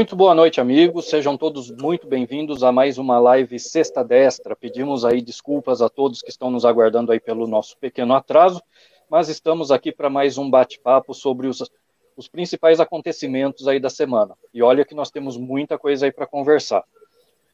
Muito boa noite, amigos. Sejam todos muito bem-vindos a mais uma live Sexta Destra. Pedimos aí desculpas a todos que estão nos aguardando aí pelo nosso pequeno atraso, mas estamos aqui para mais um bate-papo sobre os, os principais acontecimentos aí da semana. E olha que nós temos muita coisa aí para conversar.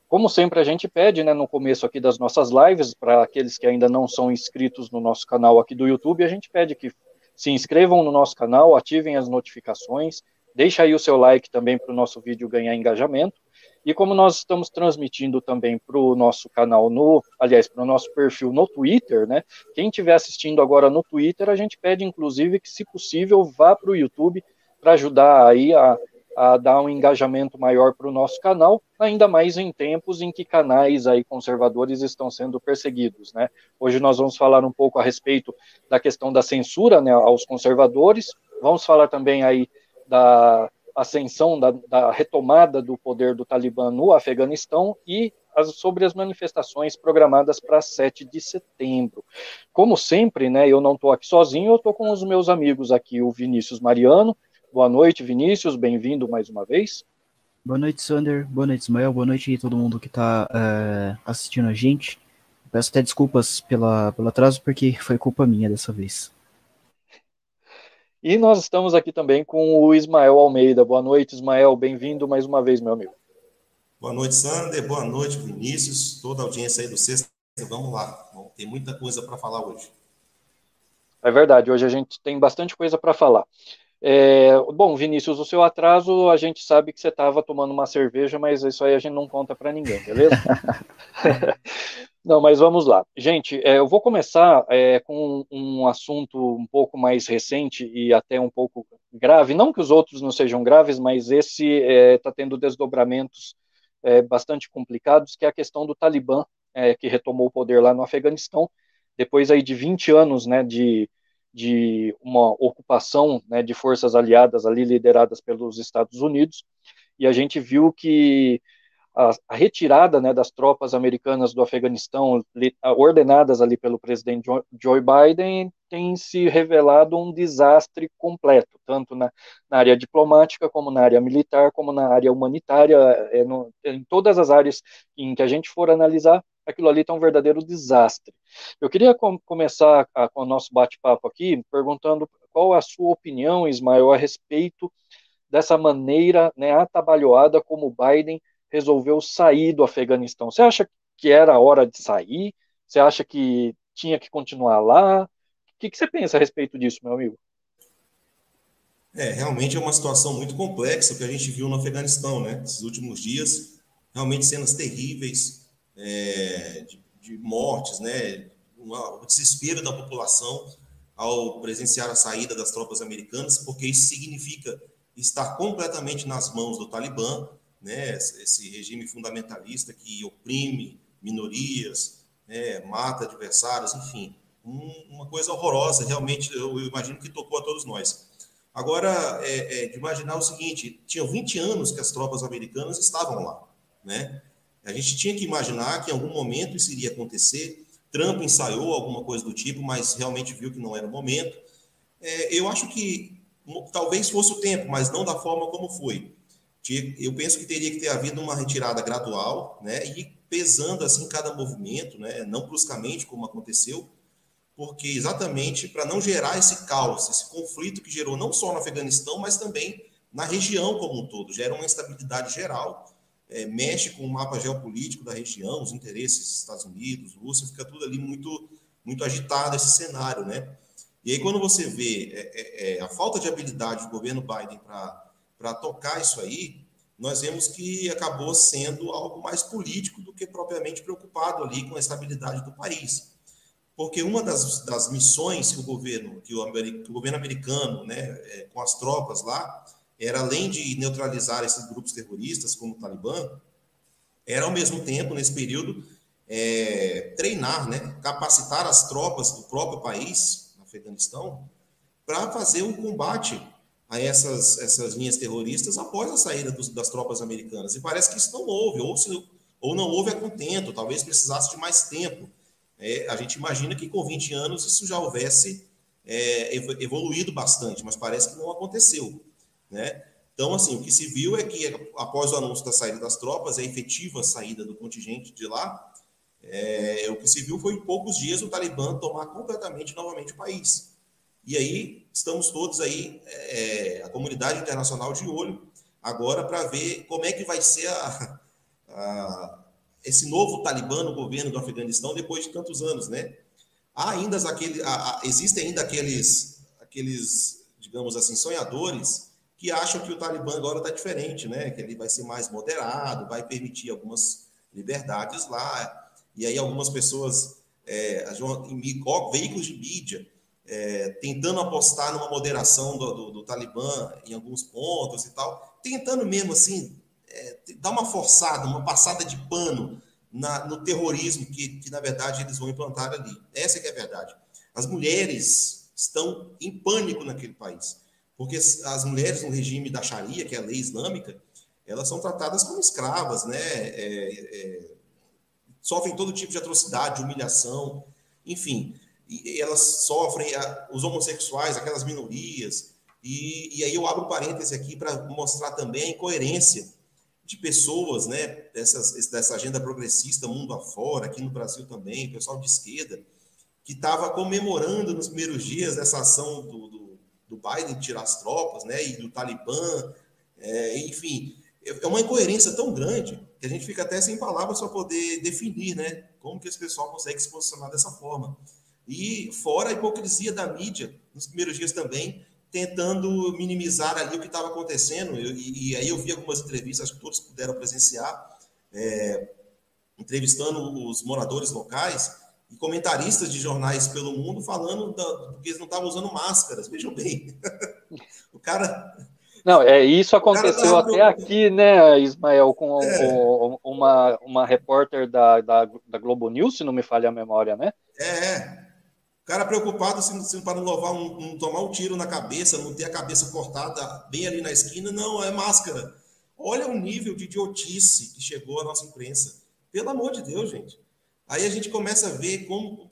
Como sempre a gente pede, né, no começo aqui das nossas lives, para aqueles que ainda não são inscritos no nosso canal aqui do YouTube, a gente pede que se inscrevam no nosso canal, ativem as notificações, deixa aí o seu like também para o nosso vídeo ganhar engajamento. E como nós estamos transmitindo também para o nosso canal no, aliás, para o nosso perfil no Twitter, né? Quem estiver assistindo agora no Twitter, a gente pede inclusive que, se possível, vá para o YouTube para ajudar aí a a dar um engajamento maior para o nosso canal, ainda mais em tempos em que canais aí conservadores estão sendo perseguidos, né? Hoje nós vamos falar um pouco a respeito da questão da censura, né, aos conservadores. Vamos falar também aí da ascensão, da, da retomada do poder do Talibã no Afeganistão e sobre as manifestações programadas para 7 de setembro. Como sempre, né, eu não estou aqui sozinho, eu estou com os meus amigos aqui, o Vinícius Mariano, Boa noite, Vinícius, bem-vindo mais uma vez. Boa noite, Sander. Boa noite, Ismael. Boa noite a todo mundo que está é, assistindo a gente. Peço até desculpas pela, pelo atraso, porque foi culpa minha dessa vez. E nós estamos aqui também com o Ismael Almeida. Boa noite, Ismael. Bem-vindo mais uma vez, meu amigo. Boa noite, Sander. Boa noite, Vinícius. Toda a audiência aí do Sexta. Vamos lá. Tem muita coisa para falar hoje. É verdade. Hoje a gente tem bastante coisa para falar. É, bom, Vinícius, o seu atraso, a gente sabe que você estava tomando uma cerveja, mas isso aí a gente não conta para ninguém, beleza? não, mas vamos lá. Gente, é, eu vou começar é, com um assunto um pouco mais recente e até um pouco grave. Não que os outros não sejam graves, mas esse está é, tendo desdobramentos é, bastante complicados, que é a questão do Talibã, é, que retomou o poder lá no Afeganistão, depois aí de 20 anos né, de de uma ocupação né, de forças aliadas ali lideradas pelos Estados Unidos, e a gente viu que a, a retirada né, das tropas americanas do Afeganistão, ordenadas ali pelo presidente Joe Biden, tem se revelado um desastre completo, tanto na, na área diplomática, como na área militar, como na área humanitária, é, no, em todas as áreas em que a gente for analisar, aquilo ali está um verdadeiro desastre. Eu queria com, começar a, com o nosso bate-papo aqui perguntando qual a sua opinião, Ismael, a respeito dessa maneira né, atabalhoada como Biden resolveu sair do Afeganistão. Você acha que era a hora de sair? Você acha que tinha que continuar lá? O que, que você pensa a respeito disso, meu amigo? É, realmente é uma situação muito complexa que a gente viu no Afeganistão, né? Esses últimos dias, realmente cenas terríveis, é, de, de, mortes, né, uma, o desespero da população ao presenciar a saída das tropas americanas, porque isso significa estar completamente nas mãos do Talibã, né, esse regime fundamentalista que oprime minorias, né, mata adversários, enfim, um, uma coisa horrorosa, realmente, eu, eu, imagino que tocou a todos nós. Agora, é, é, de imaginar o seguinte, tinham 20 anos que as tropas americanas estavam lá, né? A gente tinha que imaginar que em algum momento isso iria acontecer. Trump ensaiou alguma coisa do tipo, mas realmente viu que não era o momento. É, eu acho que talvez fosse o tempo, mas não da forma como foi. Eu penso que teria que ter havido uma retirada gradual, né, e pesando assim cada movimento, né, não bruscamente como aconteceu, porque exatamente para não gerar esse caos, esse conflito que gerou não só no Afeganistão, mas também na região como um todo, gera uma instabilidade geral é, mexe com o mapa geopolítico da região, os interesses dos Estados Unidos, Rússia, fica tudo ali muito, muito agitado esse cenário, né? E aí, quando você vê é, é, a falta de habilidade do governo Biden para tocar isso aí, nós vemos que acabou sendo algo mais político do que propriamente preocupado ali com a estabilidade do país. Porque uma das, das missões que o governo, que o, que o governo americano, né, é, com as tropas lá, era além de neutralizar esses grupos terroristas como o Talibã, era ao mesmo tempo, nesse período, é, treinar, né, capacitar as tropas do próprio país, no Afeganistão, para fazer um combate a essas, essas linhas terroristas após a saída dos, das tropas americanas. E parece que isso não houve, ou, se, ou não houve a contento, talvez precisasse de mais tempo. É, a gente imagina que com 20 anos isso já houvesse é, evoluído bastante, mas parece que não aconteceu. Né? Então, assim, o que se viu é que após o anúncio da saída das tropas, a efetiva saída do contingente de lá, é, o que se viu foi em poucos dias o Talibã tomar completamente novamente o país. E aí estamos todos aí, é, a comunidade internacional de olho agora para ver como é que vai ser a, a, esse novo Talibã no governo do Afeganistão depois de tantos anos, né? Há ainda aquele, existem ainda aqueles, aqueles, digamos assim, sonhadores que acham que o Talibã agora está diferente, né? Que ele vai ser mais moderado, vai permitir algumas liberdades lá. E aí algumas pessoas, é, veículos de mídia, é, tentando apostar numa moderação do, do, do, Talibã em alguns pontos e tal, tentando mesmo assim é, dar uma forçada, uma passada de pano na, no terrorismo que, que, na verdade, eles vão implantar ali. Essa é a verdade. As mulheres estão em pânico naquele país, porque as mulheres no regime da Sharia, que é a lei islâmica, elas são tratadas como escravas, né? É, é, sofrem todo tipo de atrocidade, de humilhação, enfim e elas sofrem, os homossexuais, aquelas minorias. E, e aí eu abro parêntese aqui para mostrar também a incoerência de pessoas, né, dessas, dessa agenda progressista mundo afora, aqui no Brasil também, pessoal de esquerda, que estava comemorando nos primeiros dias essa ação do, do, do Biden de tirar as tropas, né, e do Talibã, é, enfim, é, é uma incoerência tão grande que a gente fica até sem palavras para poder definir, né, como que esse pessoal consegue se posicionar dessa forma. E fora a hipocrisia da mídia, nos primeiros dias também, tentando minimizar ali o que estava acontecendo. Eu, e, e, aí eu vi algumas entrevistas, que todos puderam presenciar, é, entrevistando os moradores locais e comentaristas de jornais pelo mundo falando da, que eles não estavam usando máscaras. Vejam bem. o cara. Não, é isso aconteceu até aqui, né, Ismael, com, é. com uma, uma repórter da, da, da Globo News, se não me falha a memória, né? É, é cara preocupado assim, assim, para não, levar um, não tomar um tiro na cabeça, não ter a cabeça cortada bem ali na esquina, não, é máscara. Olha o nível de idiotice que chegou a nossa imprensa. Pelo amor de Deus, gente. Aí a gente começa a ver como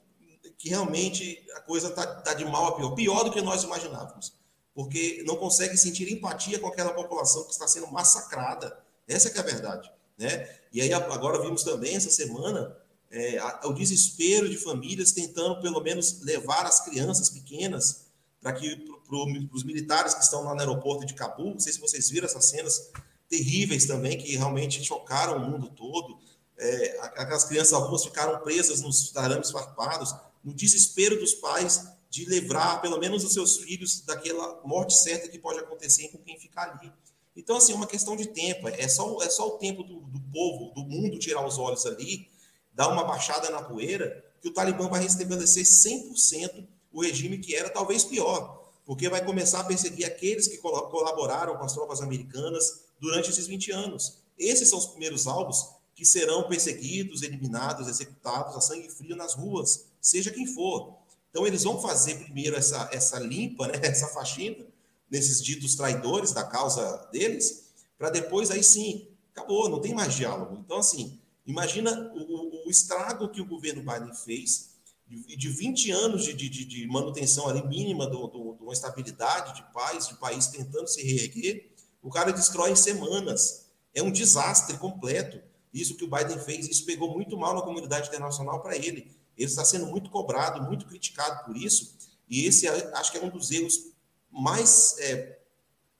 que realmente a coisa está tá de mal a pior. Pior do que nós imaginávamos. Porque não consegue sentir empatia com aquela população que está sendo massacrada. Essa é, é a verdade. Né? E aí agora vimos também essa semana é, o desespero de famílias tentando, pelo menos, levar as crianças pequenas para que para os militares que estão lá no aeroporto de Cabul, não sei se vocês viram essas cenas terríveis também, que realmente chocaram o mundo todo. É, aquelas crianças, algumas ficaram presas nos arames farpados, no desespero dos pais de livrar, pelo menos, os seus filhos daquela morte certa que pode acontecer com quem ficar ali. Então, assim, é uma questão de tempo. É só, é só o tempo do, do povo, do mundo, tirar os olhos ali dar uma baixada na poeira, que o Talibã vai restabelecer 100% o regime que era talvez pior, porque vai começar a perseguir aqueles que colaboraram com as tropas americanas durante esses 20 anos. Esses são os primeiros alvos que serão perseguidos, eliminados, executados a sangue frio nas ruas, seja quem for. Então, eles vão fazer primeiro essa, essa limpa, né, essa faxina, nesses ditos traidores da causa deles, para depois, aí sim, acabou, não tem mais diálogo. Então, assim, Imagina o, o, estrago que o governo Biden fez de, de 20 anos de, de, de manutenção ali mínima de uma estabilidade, de paz, de país tentando se reerguer. O cara destrói em semanas. É um desastre completo. Isso que o Biden fez, isso pegou muito mal na comunidade internacional para ele. Ele está sendo muito cobrado, muito criticado por isso. E esse acho que é um dos erros mais, é,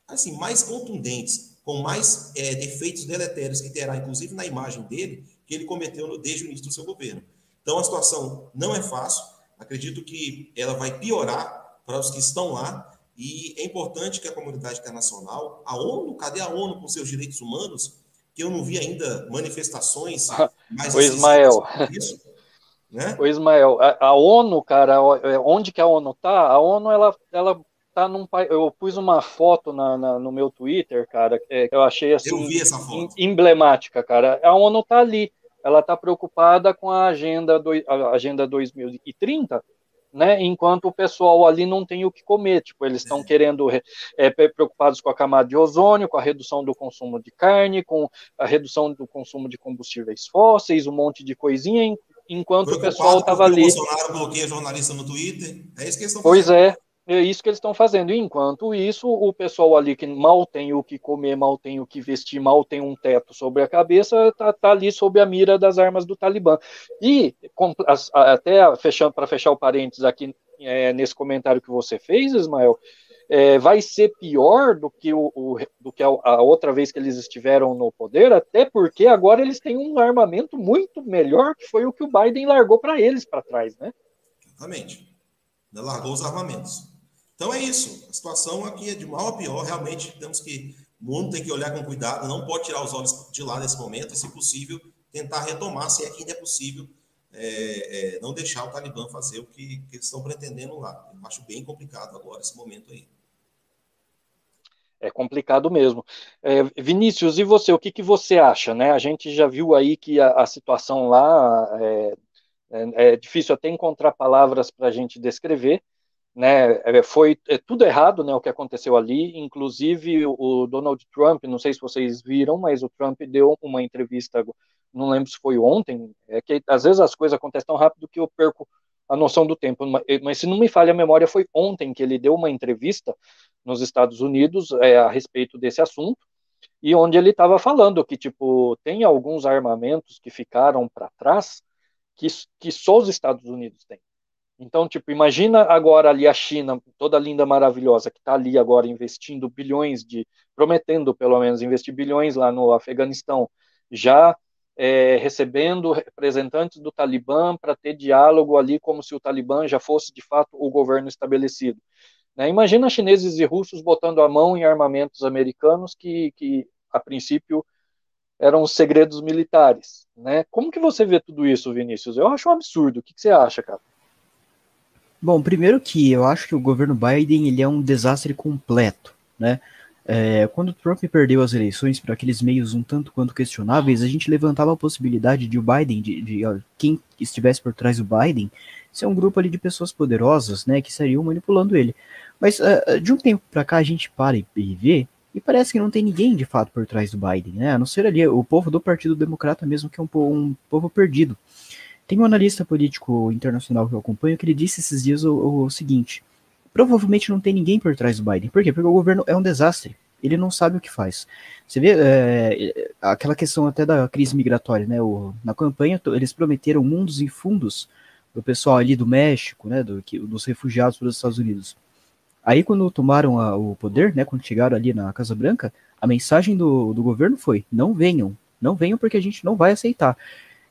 assim, mais contundentes, com mais é, defeitos deletérios que terá, inclusive na imagem dele, que ele cometeu desde o início do seu governo. Então, a situação não é fácil, acredito que ela vai piorar para os que estão lá, e é importante que a comunidade internacional, a ONU, cadê a ONU com seus direitos humanos? Que eu não vi ainda manifestações mais O Ismael. Isso, né? O Ismael, a, a, ONU, cara, é, onde que a ONU tá? A ONU, ela, ela tá num eu pus uma foto na, na no meu Twitter, cara, é, que eu achei assim eu emblemática, cara. A ONU tá ali, ela tá preocupada com a agenda do, a agenda 2030, né? Enquanto o pessoal ali não tem o que comer, tipo, eles estão é. querendo é, preocupados com a camada de ozônio, com a redução do consumo de carne, com a redução do consumo de combustíveis fósseis, um monte de coisinha, enquanto o pessoal estava ali. O Bolsonaro bloqueia jornalista no Twitter, é isso que eles estão Pois é, É isso que eles estão fazendo. Enquanto isso, o pessoal ali que mal tem o que comer, mal tem o que vestir, mal tem um teto sobre a cabeça, está tá ali sob a mira das armas do Talibã. E até fechando para fechar o parênteses aqui é, nesse comentário que você fez, Ismael, é, vai ser pior do que, o, o do que a, a, outra vez que eles estiveram no poder, até porque agora eles têm um armamento muito melhor que foi o que o Biden largou para eles para trás, né? Exatamente. Largou os armamentos. Então é isso. A situação aqui é de mal a pior. Realmente temos que. O mundo tem que olhar com cuidado, não pode tirar os olhos de lá nesse momento, e, se possível, tentar retomar, se é que ainda é possível, é, é, não deixar o Talibã fazer o que, que eles estão pretendendo lá. Eu acho bem complicado agora esse momento aí. É complicado mesmo. É, Vinícius, e você, o que, que você acha? Né? A gente já viu aí que a, a situação lá é, é, é, difícil até encontrar palavras para a gente descrever, né, é, foi é, tudo errado, né, o que aconteceu ali, inclusive o Donald Trump, não sei se vocês viram, mas o Trump deu uma entrevista, não lembro se foi ontem, é que às vezes as coisas acontecem tão rápido que eu perco a noção do tempo, mas se não me falha a memória, foi ontem que ele deu uma entrevista nos Estados Unidos é, a respeito desse assunto, e onde ele estava falando que, tipo, tem alguns armamentos que ficaram para trás que, que só os Estados Unidos têm. Então, tipo, imagina agora ali a China, toda linda, maravilhosa, que está ali agora investindo bilhões de, prometendo pelo menos investir bilhões lá no Afeganistão, já é, recebendo representantes do Talibã para ter diálogo ali, como se o Talibã já fosse de fato o governo estabelecido. Né? Imagina chineses e russos botando a mão em armamentos americanos que, que a princípio eram os segredos militares. Né? Como que você vê tudo isso, Vinícius? Eu acho um absurdo. O que, que você acha, cara? Bom, primeiro que eu acho que o governo Biden ele é um desastre completo, né? É, quando Trump perdeu as eleições para aqueles meios um tanto quanto questionáveis, a gente levantava a possibilidade de o Biden, de, de quem estivesse por trás do Biden, ser um grupo ali de pessoas poderosas, né, que estariam manipulando ele. Mas uh, de um tempo para cá a gente para e, e vê e parece que não tem ninguém de fato por trás do Biden, né? A não ser ali o povo do Partido Democrata mesmo, que é um, um povo perdido. Tem um analista político internacional que eu acompanho que ele disse esses dias o, o seguinte: provavelmente não tem ninguém por trás do Biden. Por quê? Porque o governo é um desastre. Ele não sabe o que faz. Você vê é, aquela questão até da crise migratória, né? O, na campanha eles prometeram mundos e fundos do pessoal ali do México, né? Do, que, dos refugiados para os Estados Unidos. Aí quando tomaram a, o poder, né? Quando chegaram ali na Casa Branca, a mensagem do, do governo foi: não venham, não venham porque a gente não vai aceitar.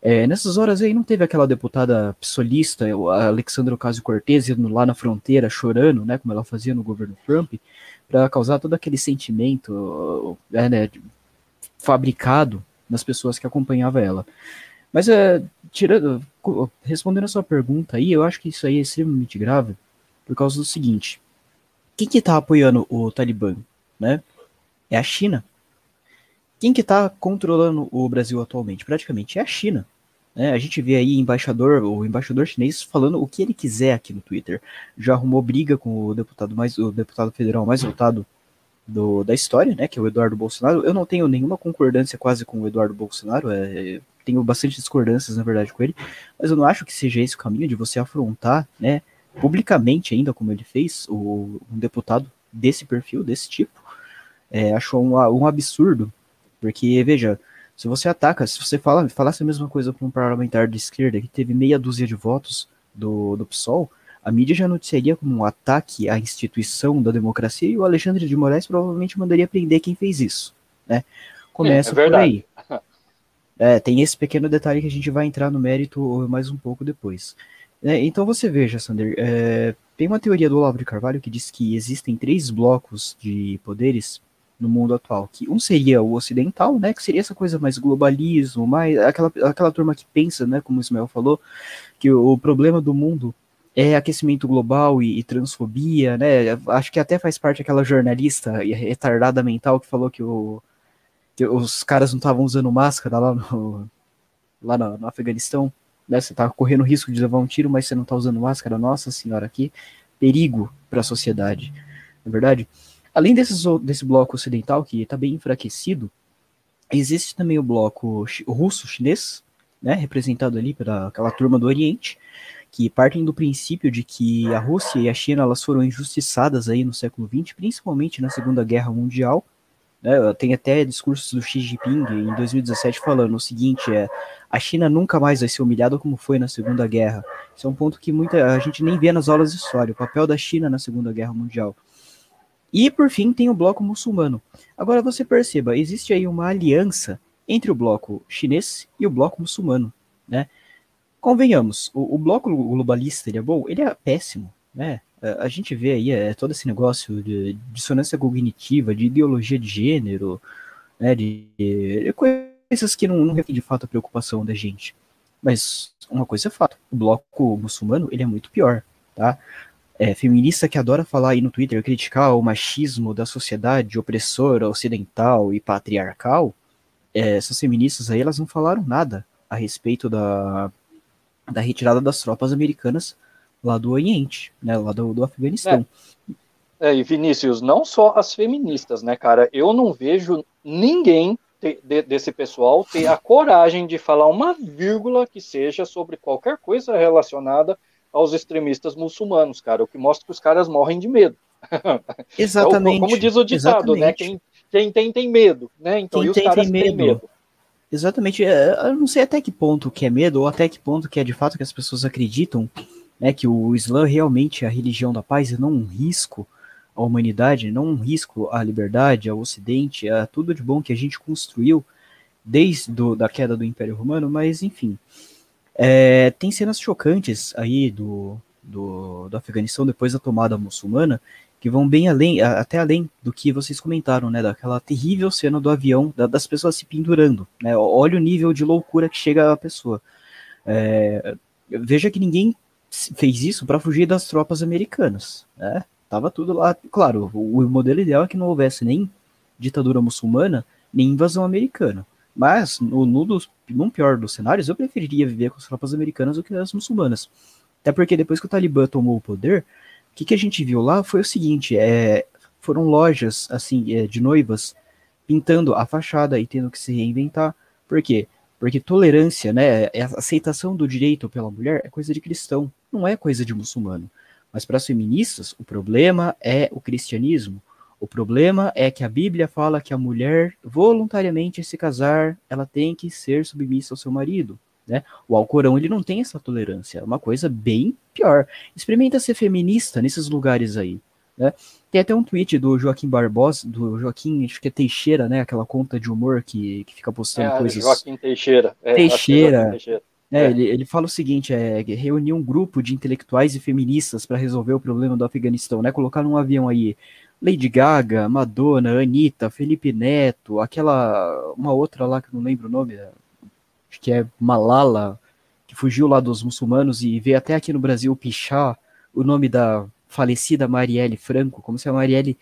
É, nessas horas aí não teve aquela deputada psolista, a Alexandra Ocasio-Cortez, indo lá na fronteira chorando, né, como ela fazia no governo Trump, para causar todo aquele sentimento é, né, fabricado nas pessoas que acompanhavam ela. Mas é, tirando, respondendo a sua pergunta aí, eu acho que isso aí é extremamente grave por causa do seguinte: quem que tá apoiando o Talibã, né? É a China. Quem que tá controlando o Brasil atualmente? Praticamente é a China. É, a gente vê aí embaixador, o embaixador chinês falando o que ele quiser aqui no Twitter. Já arrumou briga com o deputado mais, o deputado federal mais votado do, da história, né, que é o Eduardo Bolsonaro. Eu não tenho nenhuma concordância quase com o Eduardo Bolsonaro, é, tenho bastante discordâncias, na verdade, com ele, mas eu não acho que seja esse o caminho de você afrontar, né, publicamente ainda, como ele fez, o, um deputado desse perfil, desse tipo. É, acho um, um absurdo, porque, veja, se você ataca, se você fala, falasse a mesma coisa para um parlamentar de esquerda que teve meia dúzia de votos do, do PSOL, a mídia já noticiaria como um ataque à instituição da democracia e o Alexandre de Moraes provavelmente mandaria prender quem fez isso. Né? Começa é, é por aí. É, tem esse pequeno detalhe que a gente vai entrar no mérito mais um pouco depois. É, então você veja, Sander, é, tem uma teoria do Olavo de Carvalho que diz que existem três blocos de poderes no mundo atual, que um seria o ocidental, né, que seria essa coisa mais globalismo, mais aquela, aquela turma que pensa, né, como o Ismael falou, que o, o problema do mundo é aquecimento global e, e, transfobia, né, acho que até faz parte aquela jornalista retardada mental que falou que, o, que os caras não estavam usando máscara lá no, lá no, no Afeganistão, né, você tá correndo risco de levar um tiro, mas você não tá usando máscara, nossa senhora, aqui, perigo para a sociedade, não é verdade? Além desses, desse bloco ocidental, que está bem enfraquecido, existe também o bloco russo-chinês, né, representado ali pela aquela turma do Oriente, que partem do princípio de que a Rússia e a China elas foram injustiçadas aí no século XX, principalmente na Segunda Guerra Mundial. Né? Tem até discursos do Xi Jinping em 2017 falando o seguinte: é a China nunca mais vai ser humilhada como foi na Segunda Guerra. Isso é um ponto que muita a gente nem vê nas aulas de história, o papel da China na Segunda Guerra Mundial. E por fim tem o bloco muçulmano. Agora você perceba, existe aí uma aliança entre o bloco chinês e o bloco muçulmano, né? Convenhamos, o, o bloco globalista ele é bom, ele é péssimo, né? A gente vê aí é, todo esse negócio de dissonância cognitiva, de ideologia de gênero, né? De, de coisas que não, não de fato a preocupação da gente. Mas uma coisa é fato, o bloco muçulmano ele é muito pior, tá? É, feminista que adora falar aí no Twitter, criticar o machismo da sociedade opressora, ocidental e patriarcal, é, essas feministas aí, elas não falaram nada a respeito da, da retirada das tropas americanas lá do Oriente, né, lá do, do Afeganistão. É. é. e Vinícius, não só as feministas, né, cara? Eu não vejo ninguém te, de, desse pessoal ter a coragem de falar uma vírgula que seja sobre qualquer coisa relacionada aos extremistas muçulmanos, cara. O que mostra que os caras morrem de medo. Exatamente. Como diz o ditado, né? Quem, quem tem, tem medo, né? Então, quem e os tem, caras tem medo. têm medo. Exatamente. É, eu não sei até que ponto que é medo, ou até que ponto que é de fato que as pessoas acreditam né, que o Islã realmente é a religião da paz e não um risco à humanidade, não um risco à liberdade, ao Ocidente, a tudo de bom que a gente construiu desde do, da queda do Império Romano, mas enfim. É, tem cenas chocantes aí do, do, do Afeganistão depois da tomada muçulmana que vão bem além, até além do que vocês comentaram, né, daquela terrível cena do avião, da, das pessoas se pendurando, né, olha o nível de loucura que chega a pessoa. É, veja que ninguém fez isso para fugir das tropas americanas, né, tava tudo lá, claro, o, o modelo ideal é que não houvesse nem ditadura muçulmana, nem invasão americana, mas no, no dos, num pior dos cenários, eu preferiria viver com as tropas americanas do que as muçulmanas, até porque depois que o Talibã tomou o poder, o que, que a gente viu lá foi o seguinte: é, foram lojas assim é, de noivas pintando a fachada e tendo que se reinventar. Por quê? Porque tolerância, né, é a aceitação do direito pela mulher é coisa de cristão, não é coisa de muçulmano. Mas para as feministas, o problema é o cristianismo. O problema é que a Bíblia fala que a mulher voluntariamente se casar, ela tem que ser submissa ao seu marido. Né? O Alcorão ele não tem essa tolerância, é uma coisa bem pior. Experimenta ser feminista nesses lugares aí. Né? Tem até um tweet do Joaquim Barbosa, do Joaquim, acho que é Teixeira, né? Aquela conta de humor que, que fica postando é, coisas. Joaquim Teixeira. É, Teixeira. Joaquim Teixeira. É, é. Ele, ele fala o seguinte: é reunir um grupo de intelectuais e feministas para resolver o problema do Afeganistão, né? Colocar num avião aí Lady Gaga, Madonna, Anitta, Felipe Neto, aquela. uma outra lá que não lembro o nome, acho que é Malala, que fugiu lá dos muçulmanos e veio até aqui no Brasil pichar o nome da falecida Marielle Franco, como se a Marielle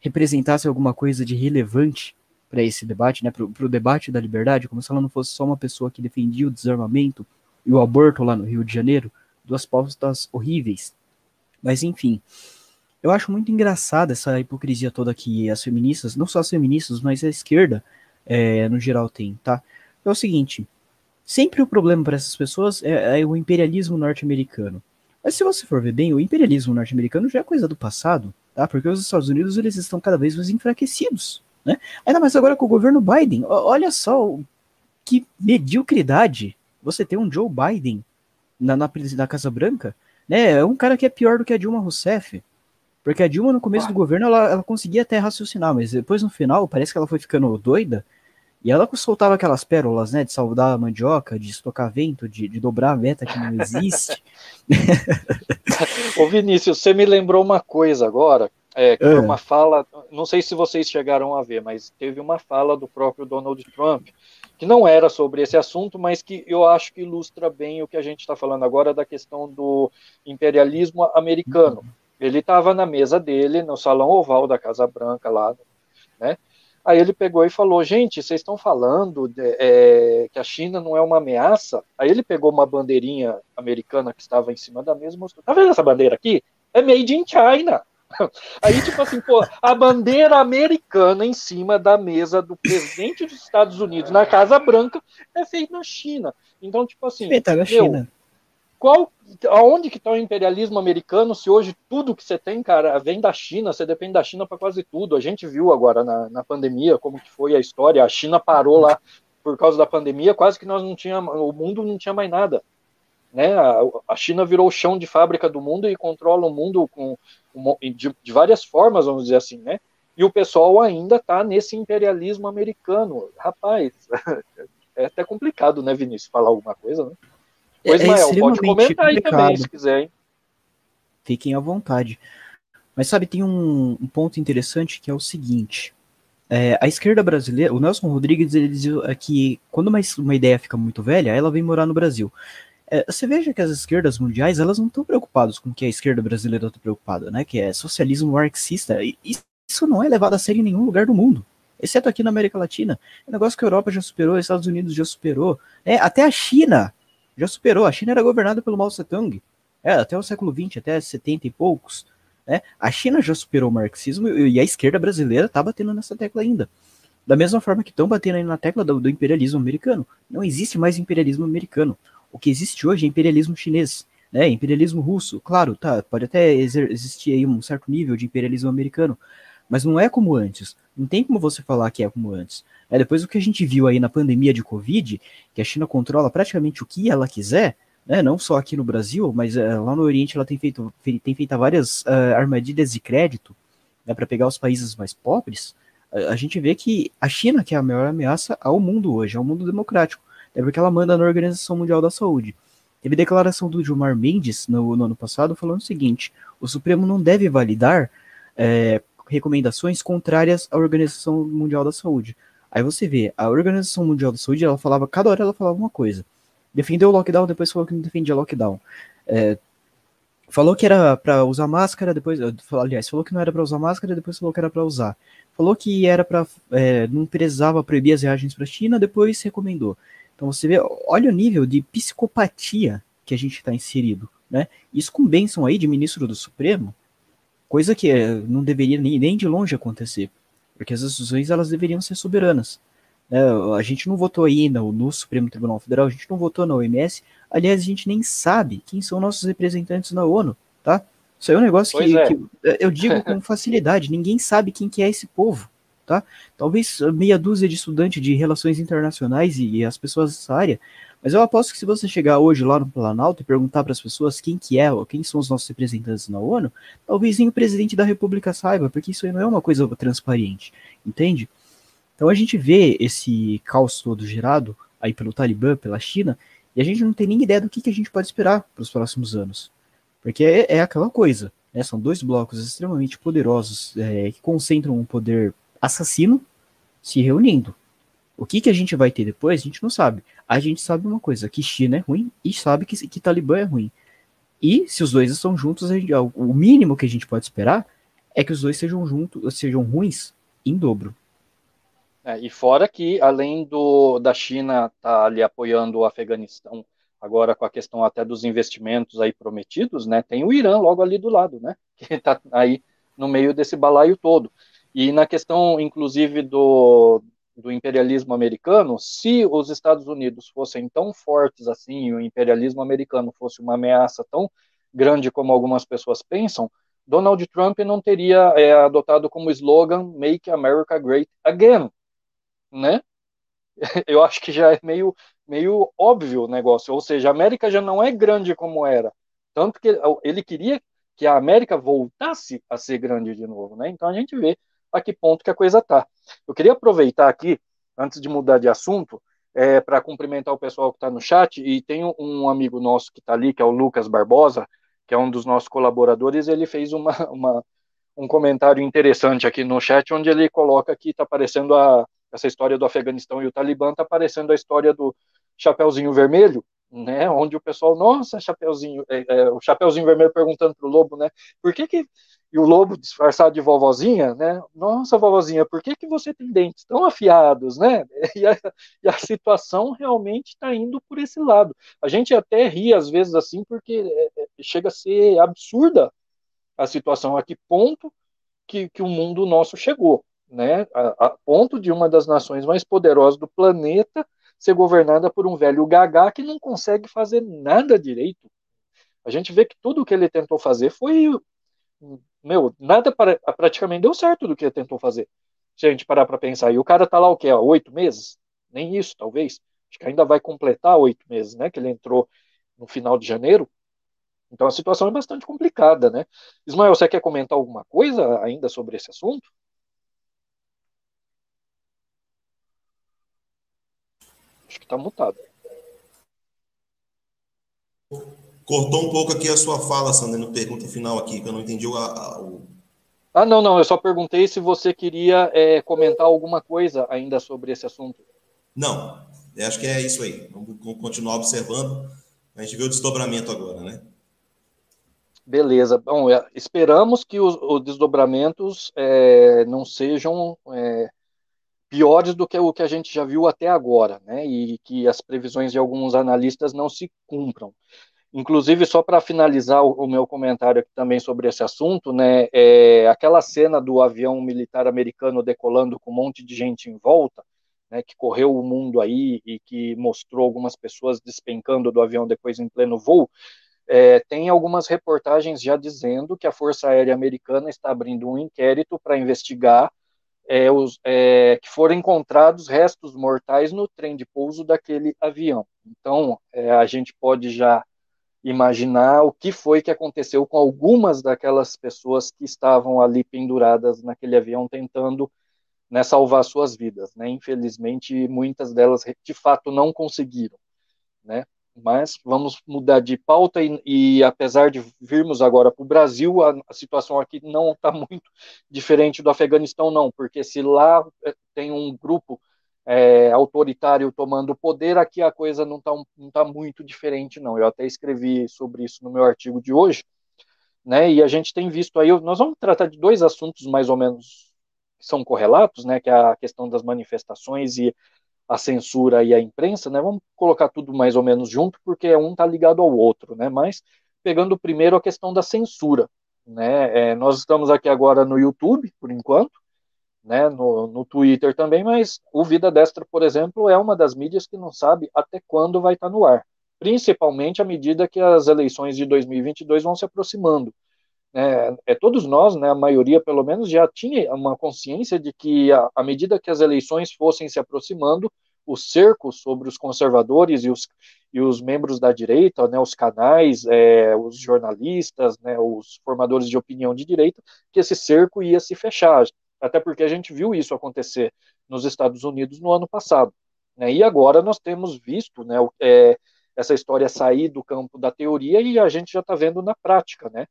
representasse alguma coisa de relevante para esse debate, né, para o debate da liberdade, como se ela não fosse só uma pessoa que defendia o desarmamento e o aborto lá no Rio de Janeiro, duas postas horríveis. Mas enfim, eu acho muito engraçada essa hipocrisia toda que as feministas, não só as feministas, mas a esquerda é, no geral tem, tá? É o seguinte, Sempre o problema para essas pessoas é, é o imperialismo norte-americano. Mas se você for ver bem, o imperialismo norte-americano já é coisa do passado, tá? Porque os Estados Unidos eles estão cada vez mais enfraquecidos, né? Ainda mais agora com o governo Biden. Olha só que mediocridade você ter um Joe Biden na, na, na Casa Branca, né? É um cara que é pior do que a Dilma Rousseff. Porque a Dilma, no começo do governo, ela, ela conseguia até raciocinar, mas depois, no final, parece que ela foi ficando doida e ela soltava aquelas pérolas, né? De saudar a mandioca, de estocar vento, de, de dobrar a meta que não existe. Ô Vinícius, você me lembrou uma coisa agora, é, que é. uma fala, não sei se vocês chegaram a ver, mas teve uma fala do próprio Donald Trump, que não era sobre esse assunto, mas que eu acho que ilustra bem o que a gente está falando agora da questão do imperialismo americano. Uhum. Ele estava na mesa dele, no salão oval da Casa Branca lá, né? Aí ele pegou e falou: gente, vocês estão falando de, é, que a China não é uma ameaça? Aí ele pegou uma bandeirinha americana que estava em cima da mesa e mostrou: tá vendo essa bandeira aqui? É made in China. Aí, tipo assim, pô, a bandeira americana em cima da mesa do presidente dos Estados Unidos na Casa Branca é feita na China. Então, tipo assim. Feita na China. Qual, aonde que está o imperialismo americano se hoje tudo que você tem, cara, vem da China, você depende da China para quase tudo. A gente viu agora na, na pandemia como que foi a história, a China parou lá por causa da pandemia, quase que nós não tinha, o mundo não tinha mais nada. Né? A, a China virou o chão de fábrica do mundo e controla o mundo com, de, de várias formas, vamos dizer assim, né? E o pessoal ainda está nesse imperialismo americano. Rapaz, é até complicado, né, Vinícius, falar alguma coisa, né? Pois, é, Mael, pode comentar aí também, se quiser, hein? Fiquem à vontade. Mas sabe, tem um, um ponto interessante que é o seguinte. É, a esquerda brasileira, o Nelson Rodrigues, ele dizia que quando uma, uma ideia fica muito velha, ela vem morar no Brasil. É, você veja que as esquerdas mundiais, elas não estão preocupadas com o que a esquerda brasileira está preocupada, né? Que é socialismo marxista. E isso não é levado a sério em nenhum lugar do mundo. Exceto aqui na América Latina. É um negócio que a Europa já superou, os Estados Unidos já superou. É, até a China já superou. A China era governada pelo Mao Tse-tung. É, até o século XX, até 70 e poucos. Né? A China já superou o marxismo e a esquerda brasileira está batendo nessa tecla ainda. Da mesma forma que estão batendo na tecla do, do, imperialismo americano. Não existe mais imperialismo americano. O que existe hoje é imperialismo chinês. Né? Imperialismo russo, claro, tá, pode até existir aí um certo nível de imperialismo americano, mas não é como antes. Não tem como você falar que é como antes. É, depois do que a gente viu aí na pandemia de Covid, que a China controla praticamente o que ela quiser, né, não só aqui no Brasil, mas uh, lá no Oriente ela tem feito, tem feito várias uh, armadilhas de crédito né, para pegar os países mais pobres. A, a gente vê que a China que é a maior ameaça ao mundo hoje, ao mundo democrático, é porque ela manda na Organização Mundial da Saúde. Teve declaração do Gilmar Mendes no, no ano passado falando o seguinte: o Supremo não deve validar é, recomendações contrárias à Organização Mundial da Saúde. Aí você vê, a Organização Mundial da Saúde, ela falava, cada hora ela falava uma coisa. Defendeu o lockdown, depois falou que não defendia lockdown. É, falou que era para usar máscara, depois, aliás, falou que não era para usar máscara, depois falou que era para usar. Falou que era para é, não precisava proibir as viagens para a China, depois recomendou. Então você vê, olha o nível de psicopatia que a gente está inserido, né? Isso com bênção aí de ministro do Supremo, coisa que eh, não deveria nem, nem de longe acontecer, porque as decisões elas deveriam ser soberanas. É, a gente não votou aí no, Supremo Tribunal Federal, a gente não votou na OMS, aliás, a gente nem sabe quem são nossos representantes na ONU, tá? Isso é um negócio que, é. que, eu digo com facilidade, ninguém sabe quem que é esse povo, tá? Talvez meia dúzia de estudantes de relações internacionais e, e as pessoas dessa área mas eu aposto que se você chegar hoje lá no Planalto e perguntar para as pessoas quem que é, ou quem são os nossos representantes na ONU, talvez nem o presidente da República saiba, porque isso aí não é uma coisa transparente, entende? Então a gente vê esse caos todo gerado aí pelo Talibã, pela China, e a gente não tem nem ideia do que, que a gente pode esperar para os próximos anos. Porque é, é aquela coisa, né? São dois blocos extremamente poderosos é, que concentram um poder assassino se reunindo. O que, que a gente vai ter depois, a gente não sabe. A gente sabe uma coisa, que China é ruim e sabe que, que Talibã é ruim. E se os dois estão juntos, gente, o mínimo que a gente pode esperar é que os dois sejam juntos, sejam ruins em dobro. É, e fora que, além do, da China estar tá ali apoiando o Afeganistão, agora com a questão até dos investimentos aí prometidos, né, tem o Irã logo ali do lado, né, que está aí no meio desse balaio todo. E na questão, inclusive, do, do imperialismo americano, se os Estados Unidos fossem tão fortes assim, o imperialismo americano fosse uma ameaça tão grande como algumas pessoas pensam, Donald Trump não teria é, adotado como slogan Make America Great Again, né? Eu acho que já é meio, meio óbvio o negócio, ou seja, a América já não é grande como era, tanto que ele queria que a América voltasse a ser grande de novo, né? Então a gente vê a que ponto que a coisa está. Eu queria aproveitar aqui, antes de mudar de assunto, é, para cumprimentar o pessoal que está no chat, e tem um amigo nosso que está ali, que é o Lucas Barbosa, que é um dos nossos colaboradores, ele fez uma, uma um comentário interessante aqui no chat, onde ele coloca que está aparecendo a, essa história do Afeganistão e o Talibã, está aparecendo a história do Chapeuzinho Vermelho, né, onde o pessoal, nossa, Chapeuzinho, é, é, o Chapeuzinho Vermelho perguntando para o Lobo, né, por que que, e o Lobo disfarçado de vovozinha, né, nossa, vovozinha, por que que você tem dentes tão afiados, né, e a, e a situação realmente está indo por esse lado. A gente até ri às vezes assim, porque é, é, chega a ser absurda a situação, a que ponto que, que o mundo nosso chegou, né, a, a ponto de uma das nações mais poderosas do planeta ser governada por um velho gagá que não consegue fazer nada direito, A gente vê que tudo que ele tentou fazer foi. Meu, nada para, praticamente deu certo do que ele tentou fazer. Se a gente parar para pensar. E o cara tá lá o quê? Oito meses? Nem isso, talvez. Acho que ainda vai completar oito meses, né? Que ele entrou no final de janeiro. Então a situação é bastante complicada, né? Ismael, você quer comentar alguma coisa ainda sobre esse assunto? Acho que está mutado. Cortou um pouco aqui a sua fala, Sandra, no pergunta final aqui, que eu não entendi o. A, o... Ah, não, não, eu só perguntei se você queria é, comentar alguma coisa ainda sobre esse assunto. Não, acho que é isso aí. Vamos continuar observando. A gente vê o desdobramento agora, né? Beleza. Bom, é, esperamos que os, os desdobramentos é, não sejam é, piores do que o que a gente já viu até agora, né? E que as previsões de alguns analistas não se cumpram. Inclusive, só para finalizar o, o, meu comentário aqui também sobre esse assunto, né? É, aquela cena do avião militar americano decolando com um monte de gente em volta, né? Que correu o mundo aí e que mostrou algumas pessoas despencando do avião depois em pleno voo é, tem algumas reportagens já dizendo que a Força Aérea Americana está abrindo um inquérito para investigar é, os, é, que foram encontrados restos mortais no trem de pouso daquele avião. Então, é, a gente pode já imaginar o que foi que aconteceu com algumas daquelas pessoas que estavam ali penduradas naquele avião tentando né, salvar suas vidas. Né? Infelizmente, muitas delas de fato não conseguiram. Né? mas vamos mudar de pauta e, e apesar de virmos agora para o Brasil, a, a, situação aqui não está muito diferente do Afeganistão, não, porque se lá eh, tem um grupo é, autoritário tomando poder, aqui a coisa não está não tá muito diferente, não. Eu até escrevi sobre isso no meu artigo de hoje, né? E a gente tem visto aí, nós vamos tratar de dois assuntos mais ou menos que são correlatos, né? Que é a questão das manifestações e a censura e a imprensa, né? Vamos colocar tudo mais ou menos junto, porque um está ligado ao outro, né? Mas pegando primeiro a questão da censura, né? É, nós estamos aqui agora no YouTube, por enquanto, né? No, no Twitter também, mas o Vida Destra, por exemplo, é uma das mídias que não sabe até quando vai estar tá no ar, principalmente à medida que as eleições de 2022 vão se aproximando. É, é, todos nós, né, a maioria pelo menos, já tinha uma consciência de que, à medida que as eleições fossem se aproximando, o cerco sobre os conservadores e os, e os membros da direita, né, os canais, é, os jornalistas, né, os formadores de opinião de direita, que esse cerco ia se fechar. Até porque a gente viu isso acontecer nos Estados Unidos no ano passado. Né, e agora nós temos visto né, é, essa história sair do campo da teoria e a gente já está vendo na prática, né?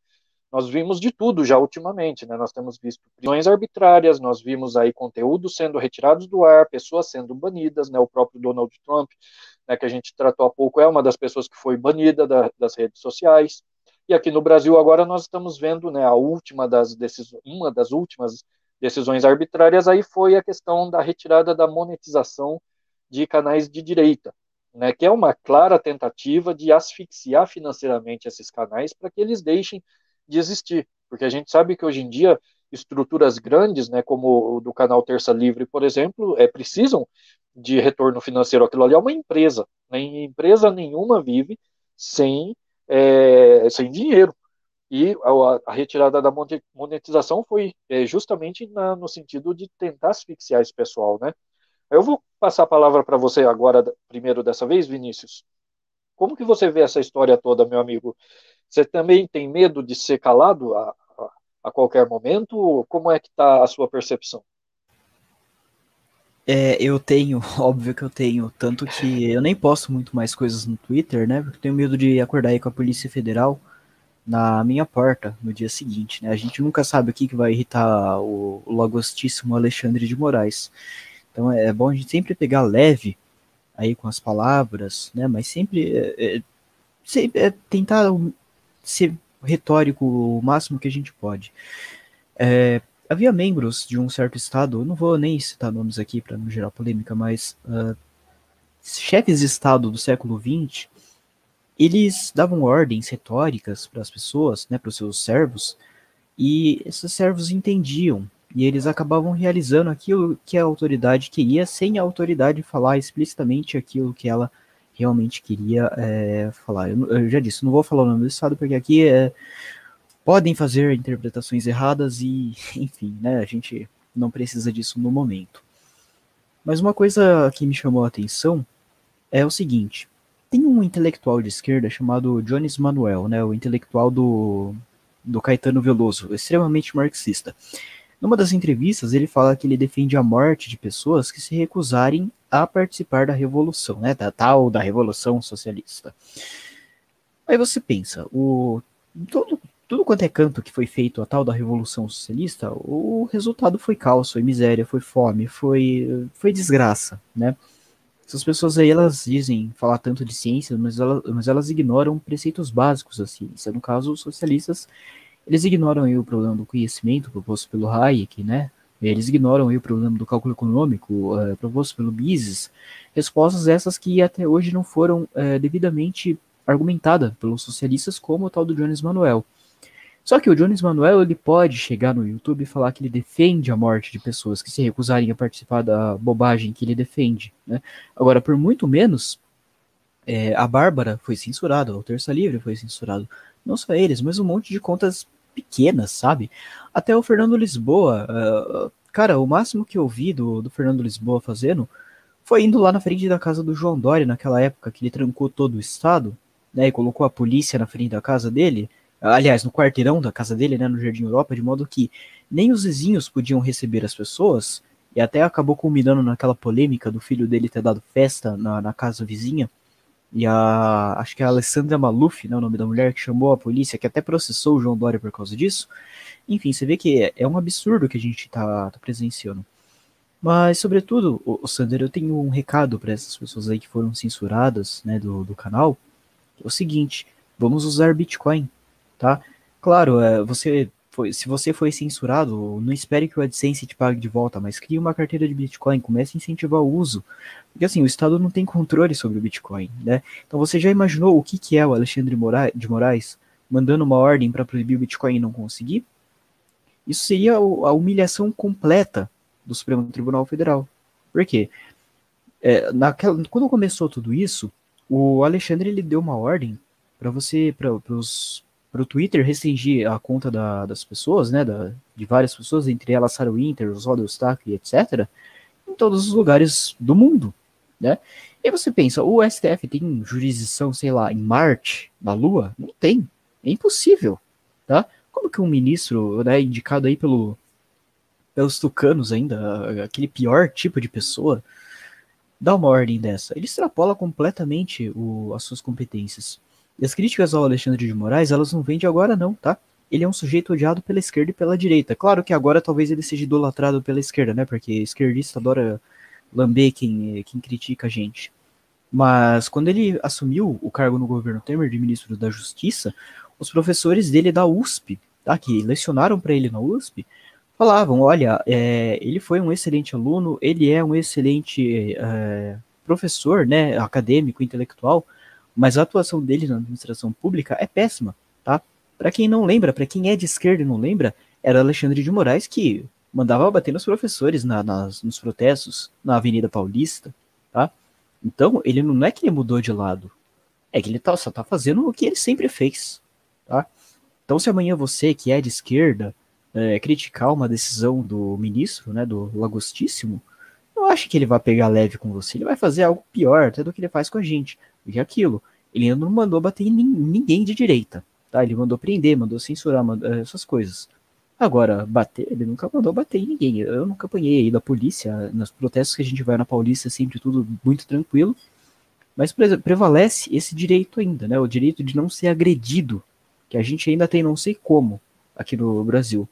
nós vimos de tudo já ultimamente, né? Nós temos visto prisões arbitrárias, nós vimos aí conteúdos sendo retirados do ar, pessoas sendo banidas, né? O próprio Donald Trump, né, que a gente tratou há pouco, é uma das pessoas que foi banida da, das redes sociais. E aqui no Brasil agora nós estamos vendo, né, a última das decisões, uma das últimas decisões arbitrárias aí foi a questão da retirada da monetização de canais de direita, né, que é uma clara tentativa de asfixiar financeiramente esses canais para que eles deixem de existir, porque a gente sabe que hoje em dia estruturas grandes, né, como o do canal Terça Livre, por exemplo, é, precisam de retorno financeiro. Aquilo ali é uma empresa. Né? Empresa nenhuma vive sem, é, sem dinheiro. E a, a, retirada da monetização foi é, justamente na, no sentido de tentar asfixiar esse pessoal. Né? Eu vou passar a palavra para você agora, primeiro dessa vez, Vinícius. Como que você vê essa história toda, meu amigo? Você também tem medo de ser calado a, a, a qualquer momento? Como é que está a sua percepção? É, eu tenho, óbvio que eu tenho, tanto que eu nem posto muito mais coisas no Twitter, né? Porque tenho medo de acordar aí com a Polícia Federal na minha porta no dia seguinte, né? A gente nunca sabe o que, que vai irritar o, logostíssimo Alexandre de Moraes. Então é, é bom a gente sempre pegar leve aí com as palavras, né? Mas sempre é, é, é tentar ser retórico o máximo que a gente pode. É, havia membros de um certo estado, não vou nem citar nomes aqui para não gerar polêmica, mas uh, chefes de estado do século XX, eles davam ordens retóricas para as pessoas, né, para os seus servos, e esses servos entendiam, e eles acabavam realizando aquilo que a autoridade queria, sem a autoridade falar explicitamente aquilo que ela realmente queria é, falar. Eu, eu, já disse, não vou falar o nome do estado porque aqui é, podem fazer interpretações erradas e, enfim, né, a gente não precisa disso no momento. Mas uma coisa que me chamou a atenção é o seguinte: tem um intelectual de esquerda chamado Jones Manuel, né, o intelectual do, do Caetano Veloso, extremamente marxista. Numa das entrevistas, ele fala que ele defende a morte de pessoas que se recusarem a participar da revolução, né, da tal da revolução socialista. Aí você pensa, o todo, tudo quanto é canto que foi feito a tal da revolução socialista, o resultado foi caos, foi miséria, foi fome, foi foi desgraça, né? Essas pessoas aí, elas dizem falar tanto de ciência, mas elas, mas elas ignoram preceitos básicos da ciência. No caso, os socialistas eles ignoram aí o problema do conhecimento proposto pelo Hayek, né? Eles ignoram aí o problema do cálculo econômico uh, proposto pelo Mises. Respostas essas que até hoje não foram uh, devidamente argumentadas pelos socialistas, como o tal do Jones Manuel. Só que o Jones Manuel ele pode chegar no YouTube e falar que ele defende a morte de pessoas que se recusarem a participar da bobagem que ele defende. Né? Agora, por muito menos, é, a Bárbara foi censurada, o Terça Livre foi censurado. Não só eles, mas um monte de contas pequenas, sabe? Até o Fernando Lisboa, uh, cara, o máximo que eu vi do, do Fernando Lisboa fazendo foi indo lá na frente da casa do João Dória, naquela época que ele trancou todo o estado, né, e colocou a polícia na frente da casa dele, aliás, no quarteirão da casa dele, né, no Jardim Europa, de modo que nem os vizinhos podiam receber as pessoas, e até acabou culminando naquela polêmica do filho dele ter dado festa na, na casa vizinha, e a. Acho que é a Alessandra Maluf, né, o nome da mulher, que chamou a polícia, que até processou o João Dória por causa disso. Enfim, você vê que é, é um absurdo que a gente está tá presenciando. Mas, sobretudo, o, o Sander, eu tenho um recado para essas pessoas aí que foram censuradas né, do, do canal. É o seguinte: vamos usar Bitcoin, tá? Claro, é, você foi, se você foi censurado, não espere que o AdSense te pague de volta, mas crie uma carteira de Bitcoin, comece a incentivar o uso. Porque assim, o Estado não tem controle sobre o Bitcoin, né? Então você já imaginou o que, que é o Alexandre de Moraes mandando uma ordem para proibir o Bitcoin e não conseguir? Isso seria a humilhação completa do Supremo Tribunal Federal. Por quê? É, naquela, quando começou tudo isso, o Alexandre ele deu uma ordem para você, para os para o Twitter restringir a conta da, das pessoas, né, da, de várias pessoas, entre elas Sarah Winter, Oswaldo Eustáquio, etc., em todos os lugares do mundo, né? E você pensa, o STF tem jurisdição, sei lá, em Marte, na Lua? Não tem, é impossível, tá? Como que um ministro, né, indicado aí pelo, pelos tucanos ainda, aquele pior tipo de pessoa, dá uma ordem dessa? Ele extrapola completamente o, as suas competências. E as críticas ao Alexandre de Moraes, elas não vêm de agora não, tá? Ele é um sujeito odiado pela esquerda e pela direita. Claro que agora talvez ele seja idolatrado pela esquerda, né? Porque esquerdista adora lamber quem, quem critica a gente. Mas quando ele assumiu o cargo no governo Temer de ministro da Justiça, os professores dele da USP, tá? Que lecionaram para ele na USP, falavam: olha, é, ele foi um excelente aluno, ele é um excelente é, professor, né? Acadêmico, intelectual mas a atuação dele na administração pública é péssima, tá? Para quem não lembra, para quem é de esquerda e não lembra, era Alexandre de Moraes que mandava bater nos professores na, nas, nos protestos na Avenida Paulista, tá? Então, ele não é que ele mudou de lado, é que ele tá, só tá fazendo o que ele sempre fez, tá? Então, se amanhã você, que é de esquerda, é, criticar uma decisão do ministro, né, do Lagostíssimo, não acho que ele vai pegar leve com você, ele vai fazer algo pior até do que ele faz com a gente. Porque aquilo, ele não mandou bater em ninguém de direita, tá? Ele mandou prender, mandou censurar, mandou, eh, essas coisas. Agora, bater, ele nunca mandou bater em ninguém. Eu nunca apanhei aí da polícia, nos protestos que a gente vai na Paulista, sempre tudo muito tranquilo. Mas prevalece esse direito ainda, né? O direito de não ser agredido, que a gente ainda tem não sei como aqui no Brasil.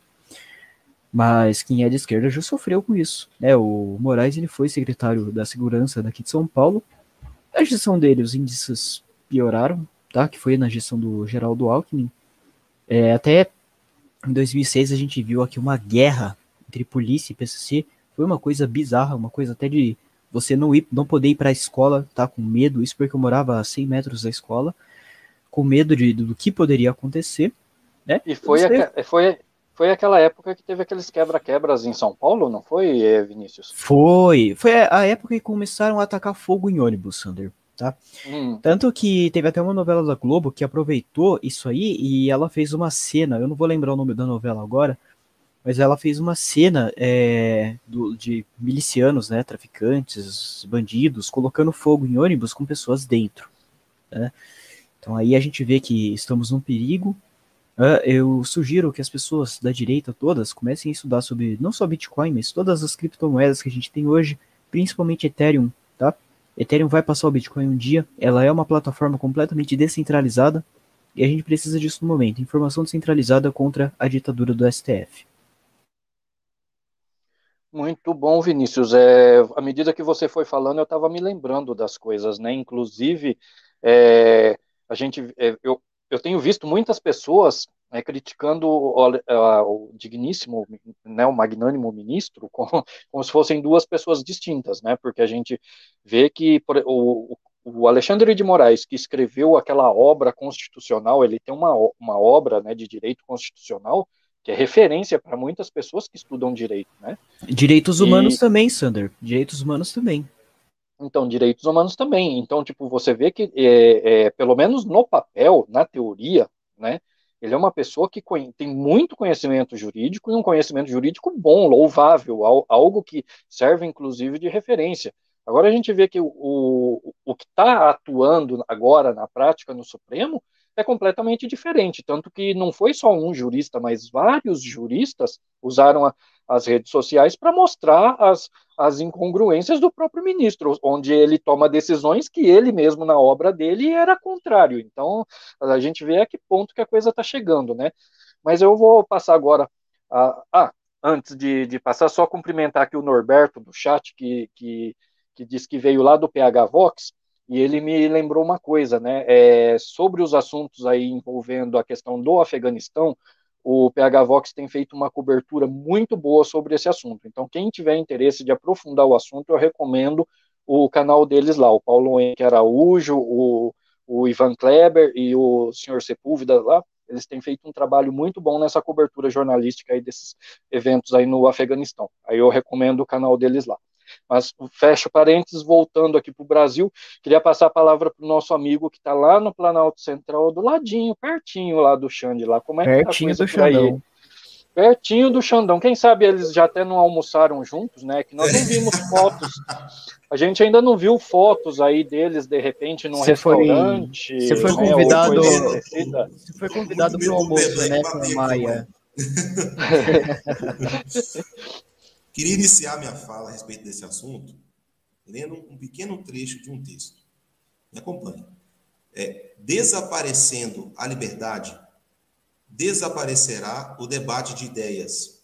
Mas quem é de esquerda já sofreu com isso. Né? O Moraes ele foi secretário da Segurança daqui de São Paulo a gestão dele, os índices pioraram, tá? Que foi na gestão do Geraldo Alckmin. É, até em 2006 a gente viu aqui uma guerra entre polícia e PCC. Foi uma coisa bizarra, uma coisa até de você não ir, não poder ir para a escola, tá? Com medo. Isso porque eu morava a 100 metros da escola, com medo de, do que poderia acontecer. Né? E foi, a, foi, foi aquela época que teve aqueles quebra-quebras em São Paulo, não foi, Vinícius? Foi. Foi a época que começaram a atacar fogo em ônibus, Sander. Tá? Hum. Tanto que teve até uma novela da Globo que aproveitou isso aí e ela fez uma cena, eu não vou lembrar o nome da novela agora, mas ela fez uma cena é, do, de milicianos, né, traficantes, bandidos, colocando fogo em ônibus com pessoas dentro. Né? Então aí a gente vê que estamos num perigo. Uh, eu sugiro que as pessoas da direita todas comecem a estudar sobre não só Bitcoin, mas todas as criptomoedas que a gente tem hoje, principalmente Ethereum, tá? Ethereum vai passar o Bitcoin um dia, ela é uma plataforma completamente descentralizada e a gente precisa disso no momento. Informação descentralizada contra a ditadura do STF. Muito bom, Vinícius. É, à medida que você foi falando, eu estava me lembrando das coisas, né? Inclusive, é, a gente, é, eu, eu tenho visto muitas pessoas né, criticando o, o, digníssimo, né, o magnânimo ministro, como, como, se fossem duas pessoas distintas, né, porque a gente vê que o, o, Alexandre de Moraes, que escreveu aquela obra constitucional, ele tem uma, uma obra né, de direito constitucional que é referência para muitas pessoas que estudam direito, né? Direitos humanos e... também, Sander, direitos humanos também. Então, direitos humanos também. Então, tipo, você vê que, é, é, pelo menos no papel, na teoria, né, ele é uma pessoa que tem muito conhecimento jurídico e um conhecimento jurídico bom, louvável, algo que serve, inclusive, de referência. Agora a gente vê que o, o, o que está atuando agora na prática no Supremo é completamente diferente. Tanto que não foi só um jurista, mas vários juristas usaram a, as redes sociais para mostrar as, as incongruências do próprio ministro, onde ele toma decisões que ele mesmo na obra dele era contrário. Então a gente vê a que ponto que a coisa está chegando, né? Mas eu vou passar agora a, ah, antes de, de, passar, só cumprimentar aqui o Norberto do chat, que, que, que diz que veio lá do PH Vox, e ele me lembrou uma coisa, né? É, sobre os assuntos aí envolvendo a questão do Afeganistão, o PH Vox tem feito uma cobertura muito boa sobre esse assunto. Então, quem tiver interesse de aprofundar o assunto, eu recomendo o canal deles lá, o Paulo Henrique Araújo, o, o Ivan Kleber e o senhor Sepúlveda lá, eles têm feito um trabalho muito bom nessa cobertura jornalística aí desses eventos aí no Afeganistão. Aí eu recomendo o canal deles lá. Mas fecho parênteses, voltando aqui para o Brasil, queria passar a palavra para o nosso amigo que está lá no Planalto Central, do ladinho, pertinho lá do Xande, lá. Como é que tá pertinho tá do Xandão. Pertinho do Xandão. Quem sabe eles já até não almoçaram juntos, né? Que nós não vimos fotos. A gente ainda não viu fotos aí deles, de repente, num restaurante. você foi né, convidado. Você foi convidado para o almoço, né, a Maia. Queria iniciar minha fala a respeito desse assunto lendo um pequeno trecho de um texto. Me acompanhe. É, desaparecendo a liberdade, desaparecerá o debate de ideias,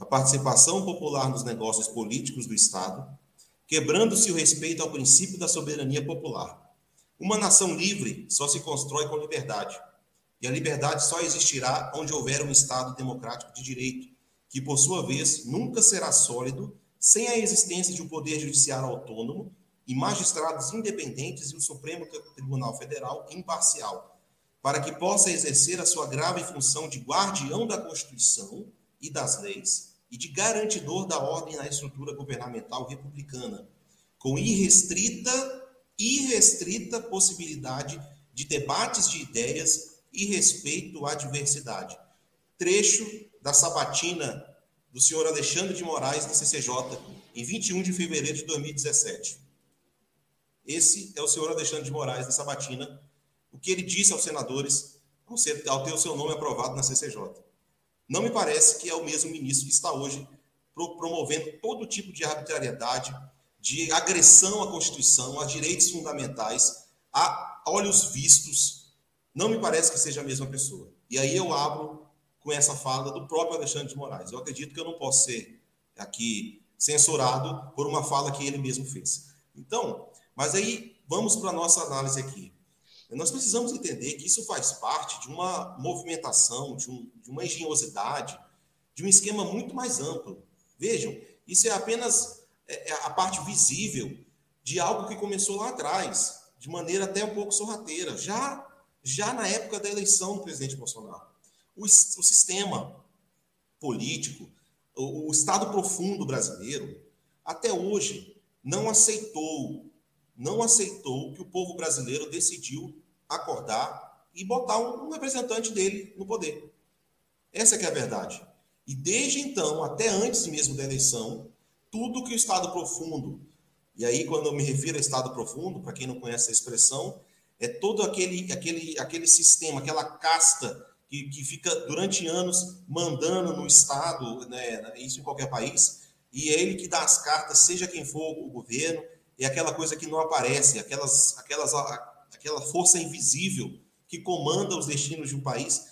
a participação popular nos negócios políticos do Estado, quebrando-se o respeito ao princípio da soberania popular. Uma nação livre só se constrói com liberdade, e a liberdade só existirá onde houver um Estado democrático de direito, que, por sua vez, nunca será sólido sem a existência de um poder judiciário autônomo e magistrados independentes e o Supremo Tribunal Federal imparcial, para que possa exercer a sua grave função de guardião da Constituição e das leis e de garantidor da ordem na estrutura governamental republicana, com irrestrita irrestrita possibilidade de debates de ideias e respeito à diversidade. Trecho da sabatina do senhor Alexandre de Moraes, do CCJ, em 21 de fevereiro de 2017. Esse é o senhor Alexandre de Moraes, da sabatina, o que ele disse aos senadores ao, ser, ao ter o seu nome aprovado na CCJ. Não me parece que é o mesmo ministro que está hoje promovendo todo tipo de arbitrariedade, de agressão à Constituição, a direitos fundamentais, a olhos vistos. Não me parece que seja a mesma pessoa. E aí eu abro com essa fala do próprio Alexandre de Moraes. Eu acredito que eu não posso ser aqui censurado por uma fala que ele mesmo fez. Então, mas aí vamos para a nossa análise aqui. Nós precisamos entender que isso faz parte de uma movimentação, de, um, de uma engenhosidade, de um esquema muito mais amplo. Vejam, isso é apenas é, é a parte visível de algo que começou lá atrás, de maneira até um pouco sorrateira, já, já na época da eleição do presidente Bolsonaro o, o sistema político, o, o Estado profundo brasileiro, até hoje, não aceitou não aceitou que o povo brasileiro decidiu acordar e botar um representante dele no poder. Essa é a verdade. E desde então, até antes mesmo da eleição, tudo que o Estado profundo, e aí quando eu me refiro a Estado profundo, para quem não conhece a expressão, é todo aquele, aquele, aquele sistema, aquela casta que, que fica durante anos mandando no Estado, né, isso em qualquer país, e é ele que dá as cartas, seja quem for o governo, é aquela coisa que não aparece, aquelas, aquelas, aquela força invisível que comanda os destinos de um país,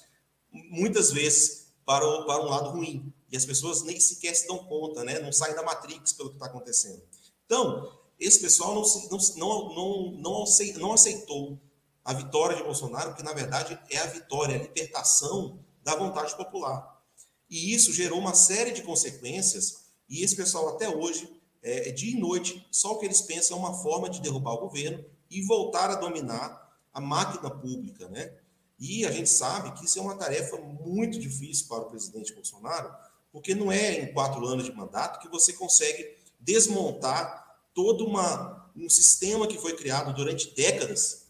muitas vezes para, o, para um lado ruim. E as pessoas nem sequer se dão conta, né? não saem da Matrix pelo que está acontecendo. Então, esse pessoal não, não, não, não, não aceitou a vitória de Bolsonaro, que na verdade é a vitória, a libertação da vontade popular. E isso gerou uma série de consequências, e esse pessoal até hoje, é, é, dia e noite, só o que eles pensam é uma forma de derrubar o governo e voltar a dominar a máquina pública, né? E a gente sabe que isso é uma tarefa muito difícil para o presidente Bolsonaro, porque não é em quatro anos de mandato que você consegue desmontar todo uma, um sistema que foi criado durante décadas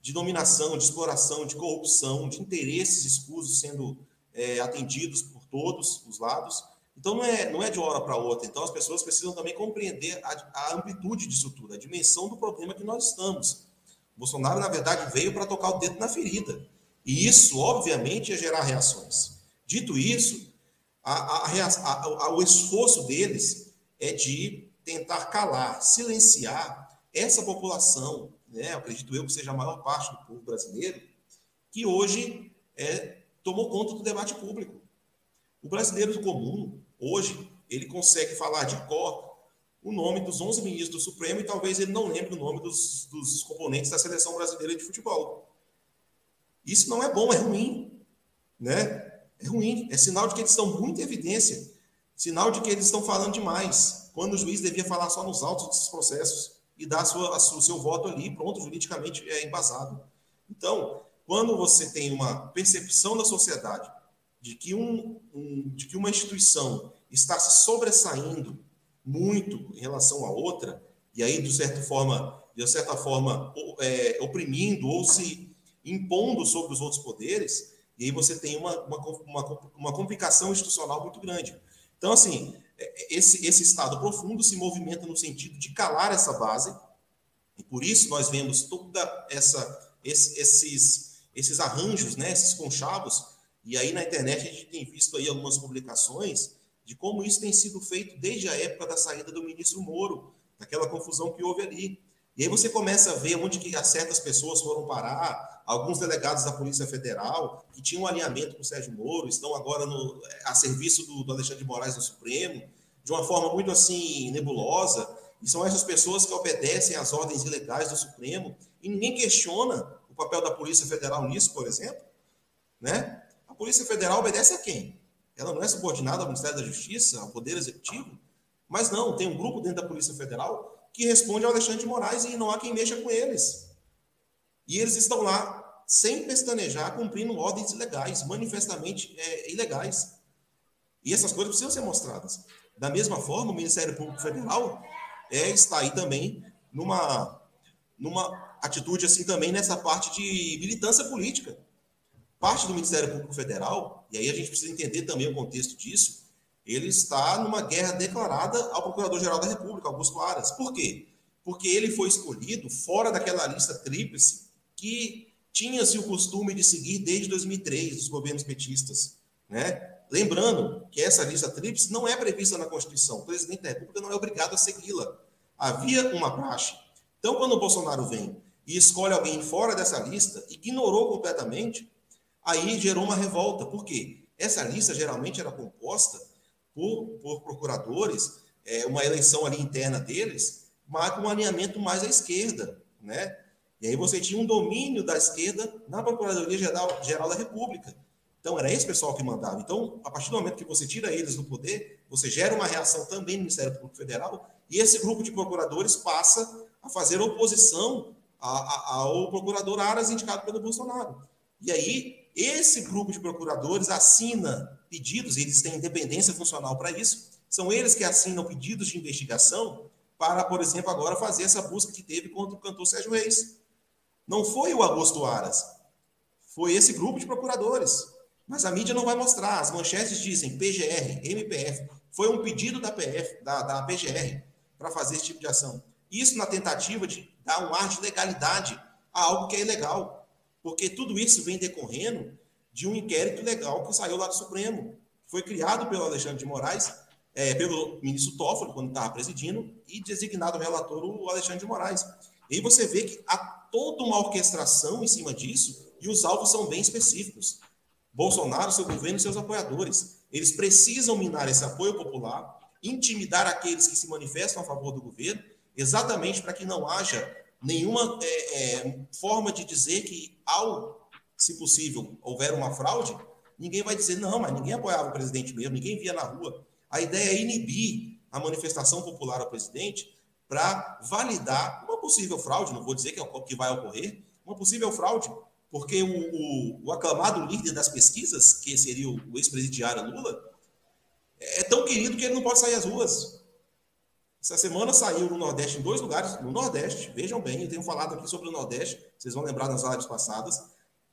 de dominação, de exploração, de corrupção, de interesses escusos sendo é, atendidos por todos os lados. Então, não é, não é de uma hora para outra. Então, as pessoas precisam também compreender a, a amplitude disso tudo, a dimensão do problema que nós estamos. O Bolsonaro, na verdade, veio para tocar o dedo na ferida. E isso, obviamente, ia gerar reações. Dito isso, a, a, o esforço deles é de tentar calar, silenciar essa população né, acredito eu que seja a maior parte do povo brasileiro, que hoje é, tomou conta do debate público. O brasileiro comum, hoje, ele consegue falar de cor o nome dos 11 ministros do Supremo e talvez ele não lembre o nome dos, dos componentes da seleção brasileira de futebol. Isso não é bom, é ruim. Né? É ruim. É sinal de que eles estão muito em evidência. Sinal de que eles estão falando demais. Quando o juiz devia falar só nos autos desses processos e dar sua, o seu voto ali, pronto, juridicamente é embasado. Então, quando você tem uma percepção da sociedade de que, um, um, de que uma instituição está se sobressaindo muito em relação à outra, e aí, de certa forma, de certa forma é, oprimindo ou se impondo sobre os outros poderes, e aí você tem uma, uma, uma, uma complicação institucional muito grande. Então, assim, esse, esse estado profundo se movimenta no sentido de calar essa base, e por isso nós vemos toda essa esses esses arranjos, né, esses conchavos, e aí na internet a gente tem visto aí algumas publicações de como isso tem sido feito desde a época da saída do ministro Moro, daquela confusão que houve ali. E aí você começa a ver onde que certas pessoas foram parar, alguns delegados da Polícia Federal, que tinham um alinhamento com o Sérgio Moro, estão agora no, a serviço do, do Alexandre de Moraes no Supremo, de uma forma muito assim nebulosa, e são essas pessoas que obedecem às ordens ilegais do Supremo, e ninguém questiona o papel da Polícia Federal nisso, por exemplo. Né? A Polícia Federal obedece a quem? Ela não é subordinada ao Ministério da Justiça, ao Poder Executivo? Mas não, tem um grupo dentro da Polícia Federal que responde ao Alexandre de Moraes e não há quem mexa com eles. E eles estão lá sem pestanejar, cumprindo ordens ilegais, manifestamente é, ilegais. E essas coisas precisam ser mostradas. Da mesma forma, o Ministério Público Federal é, está aí também numa, numa atitude assim também nessa parte de militância política. Parte do Ministério Público Federal, e aí a gente precisa entender também o contexto disso, ele está numa guerra declarada ao Procurador-Geral da República, Augusto Aras. Por quê? Porque ele foi escolhido fora daquela lista tríplice que tinha-se o costume de seguir desde 2003, dos governos petistas. Né? Lembrando que essa lista tríplice não é prevista na Constituição. O presidente da República não é obrigado a segui-la. Havia uma praxe. Então, quando o Bolsonaro vem e escolhe alguém fora dessa lista, ignorou completamente, aí gerou uma revolta. Por quê? Essa lista geralmente era composta por, por procuradores, é, uma eleição ali interna deles, mas com um alinhamento mais à esquerda, né? E aí você tinha um domínio da esquerda na Procuradoria Geral, Geral da República. Então, era esse pessoal que mandava. Então, a partir do momento que você tira eles do poder, você gera uma reação também no Ministério Público Federal, e esse grupo de procuradores passa a fazer oposição ao procurador Aras indicado pelo Bolsonaro. E aí, esse grupo de procuradores assina pedidos, eles têm independência funcional para isso, são eles que assinam pedidos de investigação para, por exemplo, agora fazer essa busca que teve contra o cantor Sérgio Reis. Não foi o Augusto Aras, foi esse grupo de procuradores. Mas a mídia não vai mostrar. As manchetes dizem PGR, MPF. Foi um pedido da PF, da, da PGR, para fazer esse tipo de ação. Isso na tentativa de dar um ar de legalidade a algo que é ilegal. Porque tudo isso vem decorrendo de um inquérito legal que saiu lá do Supremo. Foi criado pelo Alexandre de Moraes é, pelo ministro Toffoli, quando estava presidindo, e designado relator o Alexandre de Moraes. E aí você vê que há toda uma orquestração em cima disso, e os alvos são bem específicos. Bolsonaro, seu governo e seus apoiadores. Eles precisam minar esse apoio popular, intimidar aqueles que se manifestam a favor do governo, exatamente para que não haja nenhuma é, é, forma de dizer que, ao, se possível, houver uma fraude, ninguém vai dizer, não, mas ninguém apoiava o presidente mesmo, ninguém via na rua. A ideia é inibir a manifestação popular ao presidente para validar uma possível fraude, não vou dizer que é o que vai ocorrer, uma possível fraude, porque o, o, o aclamado líder das pesquisas, que seria o, o ex-presidiário Lula, é tão querido que ele não pode sair às ruas. Essa semana saiu no Nordeste, em dois lugares, no Nordeste, vejam bem, eu tenho falado aqui sobre o Nordeste, vocês vão lembrar nas lives passadas,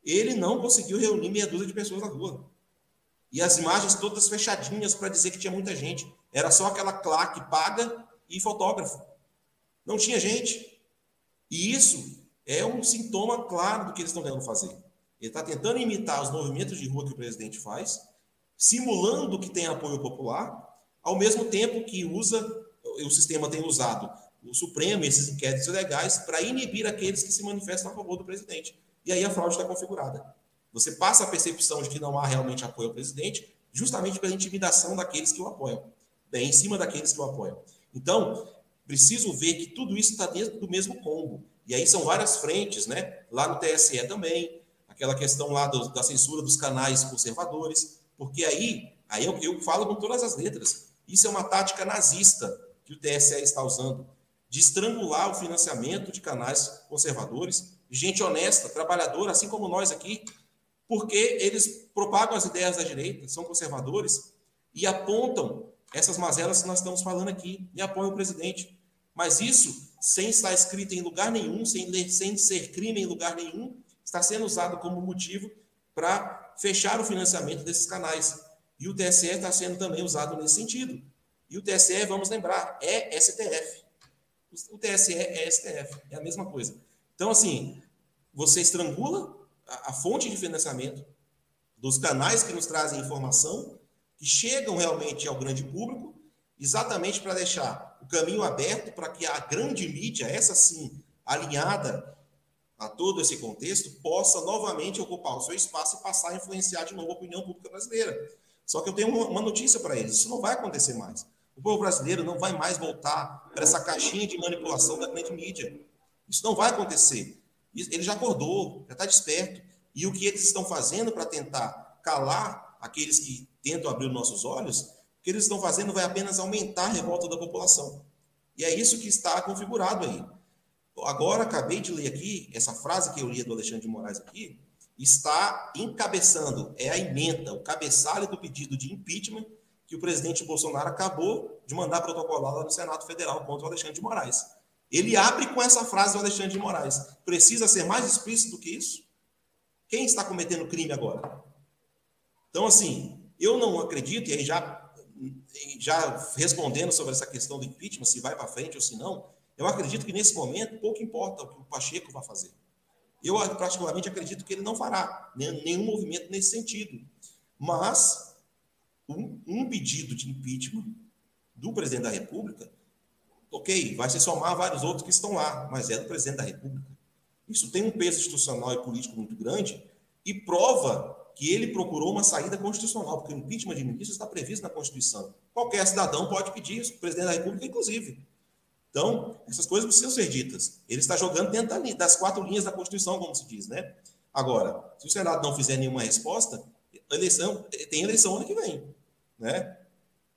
ele não conseguiu reunir meia dúzia de pessoas na rua. E as imagens todas fechadinhas para dizer que tinha muita gente. Era só aquela claque paga e fotógrafo. Não tinha gente. E isso é um sintoma claro do que eles estão tentando fazer. Ele está tentando imitar os movimentos de rua que o presidente faz, simulando que tem apoio popular, ao mesmo tempo que usa, o sistema tem usado o Supremo, esses inquéritos legais, para inibir aqueles que se manifestam a favor do presidente. E aí a fraude está configurada. Você passa a percepção de que não há realmente apoio ao presidente, justamente pela intimidação daqueles que o apoiam, em cima daqueles que o apoiam. Então, preciso ver que tudo isso está dentro do mesmo combo. E aí são várias frentes, né? Lá no TSE também, aquela questão lá do, da censura dos canais conservadores, porque aí, aí eu, eu falo com todas as letras. Isso é uma tática nazista que o TSE está usando, de estrangular o financiamento de canais conservadores, gente honesta, trabalhadora, assim como nós aqui, porque eles propagam as ideias da direita, são conservadores e apontam essas mazelas que nós estamos falando aqui e apoiam o presidente. Mas isso, sem estar escrito em lugar nenhum, sem, sem ser crime em lugar nenhum, está sendo usado como motivo para fechar o financiamento desses canais. E o TSE está sendo também usado nesse sentido. E o TSE, vamos lembrar, é STF. O TSE é STF, é a mesma coisa. Então, assim, você estrangula a, a fonte de financiamento dos canais que nos trazem informação, que chegam realmente ao grande público, exatamente para deixar o caminho aberto para que a grande mídia, essa sim, alinhada a todo esse contexto, possa novamente ocupar o seu espaço e passar a influenciar de novo a opinião pública brasileira. Só que eu tenho uma notícia para eles: isso não vai acontecer mais. O povo brasileiro não vai mais voltar para essa caixinha de manipulação da grande mídia. Isso não vai acontecer. Ele já acordou, já está desperto. E o que eles estão fazendo para tentar calar aqueles que tentam abrir nossos olhos, que eles estão fazendo vai apenas aumentar a revolta da população. E é isso que está configurado aí. Agora, acabei de ler aqui, essa frase que eu li do Alexandre de Moraes aqui, está encabeçando, é a emenda, o cabeçalho do pedido de impeachment que o presidente Bolsonaro acabou de mandar protocolar lá no Senado Federal contra o Alexandre de Moraes. Ele abre com essa frase do Alexandre de Moraes. Precisa ser mais explícito do que isso? Quem está cometendo crime agora? Então, assim, eu não acredito, e aí já, já respondendo sobre essa questão do impeachment, se vai para frente ou se não, eu acredito que nesse momento pouco importa o que o Pacheco vai fazer. Eu, particularmente, acredito que ele não fará nenhum movimento nesse sentido. Mas um, um pedido de impeachment do presidente da República Ok, vai se somar vários outros que estão lá, mas é do presidente da República. Isso tem um peso institucional e político muito grande e prova que ele procurou uma saída constitucional, porque o impeachment de ministro está previsto na Constituição. Qualquer cidadão pode pedir isso, o presidente da República, inclusive. Então, essas coisas precisam ser ditas. Ele está jogando dentro das quatro linhas da Constituição, como se diz, né? Agora, se o Senado não fizer nenhuma resposta, eleição, tem eleição ano que vem, né?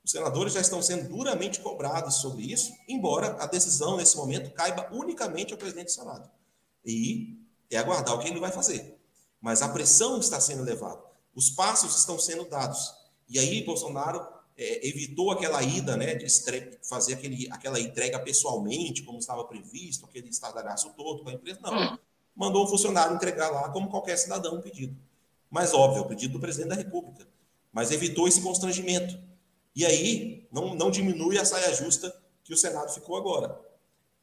Os senadores já estão sendo duramente cobrados sobre isso, embora a decisão, nesse momento, caiba unicamente ao presidente do Senado. E é aguardar o que ele vai fazer. Mas a pressão está sendo levada, os passos estão sendo dados. E aí, Bolsonaro é, evitou aquela ida, né, de fazer aquele, aquela entrega pessoalmente, como estava previsto, aquele estardalhaço todo com a empresa, não. Mandou o funcionário entregar lá, como qualquer cidadão, um pedido. Mas, óbvio, o pedido do presidente da República. Mas evitou esse constrangimento. E aí, não, não diminui a saia justa que o Senado ficou agora.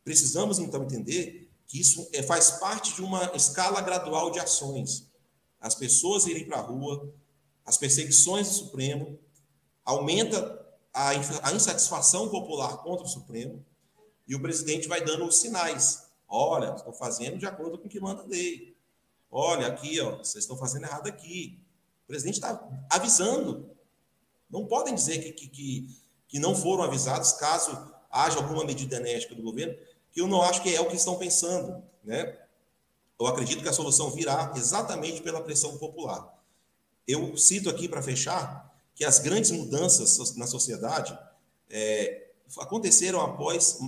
Precisamos, então, entender que isso é, faz parte de uma escala gradual de ações. As pessoas irem para a rua, as perseguições do Supremo, aumenta a, a insatisfação popular contra o Supremo e o presidente vai dando os sinais. Olha, estão fazendo de acordo com o que manda a lei. Olha, aqui, ó, vocês estão fazendo errado aqui. O presidente está avisando. Não podem dizer que, que, que, que não foram avisados caso haja alguma medida enérgica do governo, que eu não acho que é o que estão pensando. Né? Eu acredito que a solução virá exatamente pela pressão popular. Eu cito aqui para fechar que as grandes mudanças na sociedade é, aconteceram após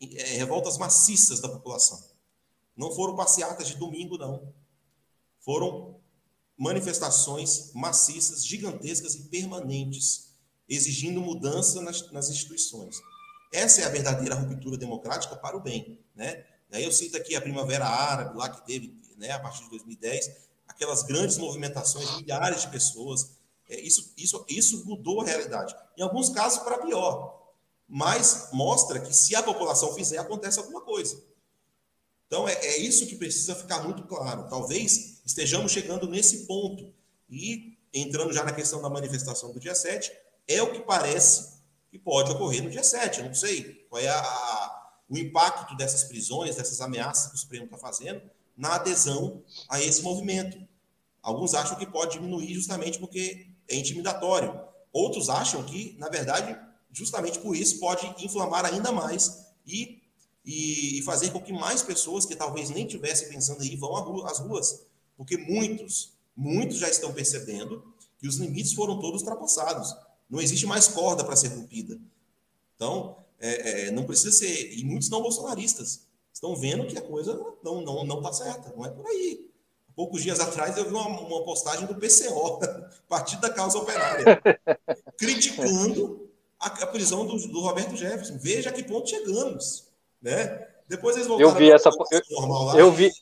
é, revoltas maciças da população. Não foram passeatas de domingo, não. Foram manifestações maciças, gigantescas e permanentes, exigindo mudança nas, nas instituições. Essa é a verdadeira ruptura democrática para o bem. Né? Aí eu cito aqui a Primavera Árabe, lá que teve, né, a partir de 2010, aquelas grandes movimentações, milhares de pessoas, é, isso, isso, isso mudou a realidade. Em alguns casos, para pior. Mas mostra que se a população fizer, acontece alguma coisa. Então, é, é isso que precisa ficar muito claro. Talvez estejamos chegando nesse ponto. E, entrando já na questão da manifestação do dia 7, é o que parece que pode ocorrer no dia 7. Eu não sei qual é a, o impacto dessas prisões, dessas ameaças que o Supremo está fazendo na adesão a esse movimento. Alguns acham que pode diminuir justamente porque é intimidatório. Outros acham que, na verdade, justamente por isso pode inflamar ainda mais e, e, fazer com que mais pessoas que talvez nem tivessem pensando aí vão às ruas. Porque muitos, muitos já estão percebendo que os limites foram todos ultrapassados. Não existe mais corda para ser rompida. Então, é, é, não precisa ser. E muitos não bolsonaristas estão vendo que a coisa não não não está certa. Não é por aí poucos dias atrás eu vi uma, uma postagem do PCO, Partido da Causa Operária, criticando a, a prisão do, do, Roberto Jefferson. Veja a que ponto chegamos, né? Depois eles voltaram eu vi essa eu, lá, eu vi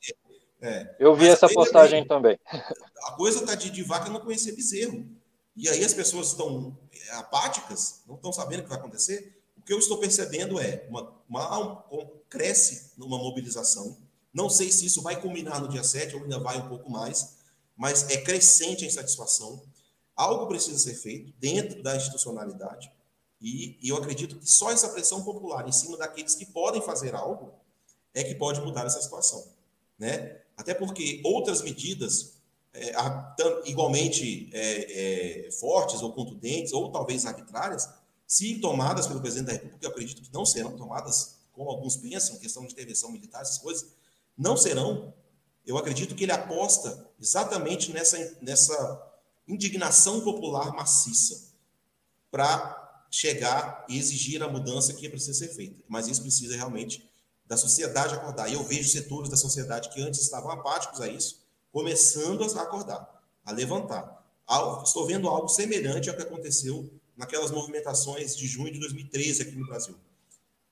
é, eu vi essa postagem também. A coisa tá de, de vaca não conhecer bezerro. E aí as pessoas estão é, apáticas, não estão sabendo o que vai acontecer. Que eu estou percebendo é uma, uma um, cresce numa mobilização não sei se isso vai culminar no dia 7 ou ainda vai um pouco mais, mas é crescente a insatisfação. Algo precisa ser feito dentro da institucionalidade. E, e eu acredito que só essa pressão popular em cima daqueles que podem fazer algo é que pode mudar essa situação. Né? Até porque outras medidas é, igualmente é, é, fortes ou contundentes, ou talvez arbitrárias, se tomadas pelo presidente da República, eu acredito que não serão tomadas, como alguns pensam, questão de intervenção militar, essas coisas, não serão. Eu acredito que ele aposta exatamente nessa, nessa indignação popular maciça para chegar e exigir a mudança que precisa ser feita. Mas isso precisa realmente da sociedade acordar. E eu vejo setores da sociedade que antes estavam apáticos a isso, começando a acordar, a levantar. Estou vendo algo semelhante ao que aconteceu naquelas movimentações de junho de 2013 aqui no Brasil.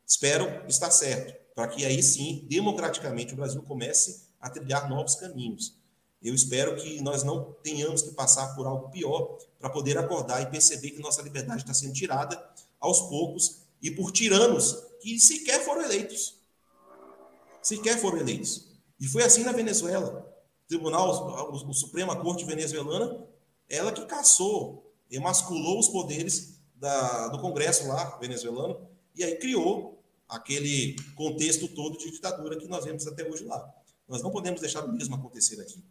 Espero estar certo para que aí sim, democraticamente, o Brasil comece a trilhar novos caminhos. Eu espero que nós não tenhamos que passar por algo pior para poder acordar e perceber que nossa liberdade está sendo tirada aos poucos e por tiranos que sequer foram eleitos. Sequer foram eleitos. E foi assim na Venezuela. O Tribunal, o, Suprema Corte venezuelana, ela que caçou, emasculou os poderes da, do Congresso lá venezuelano e aí criou aquele contexto todo de ditadura que nós vemos até hoje lá. Nós não podemos deixar o mesmo acontecer aqui.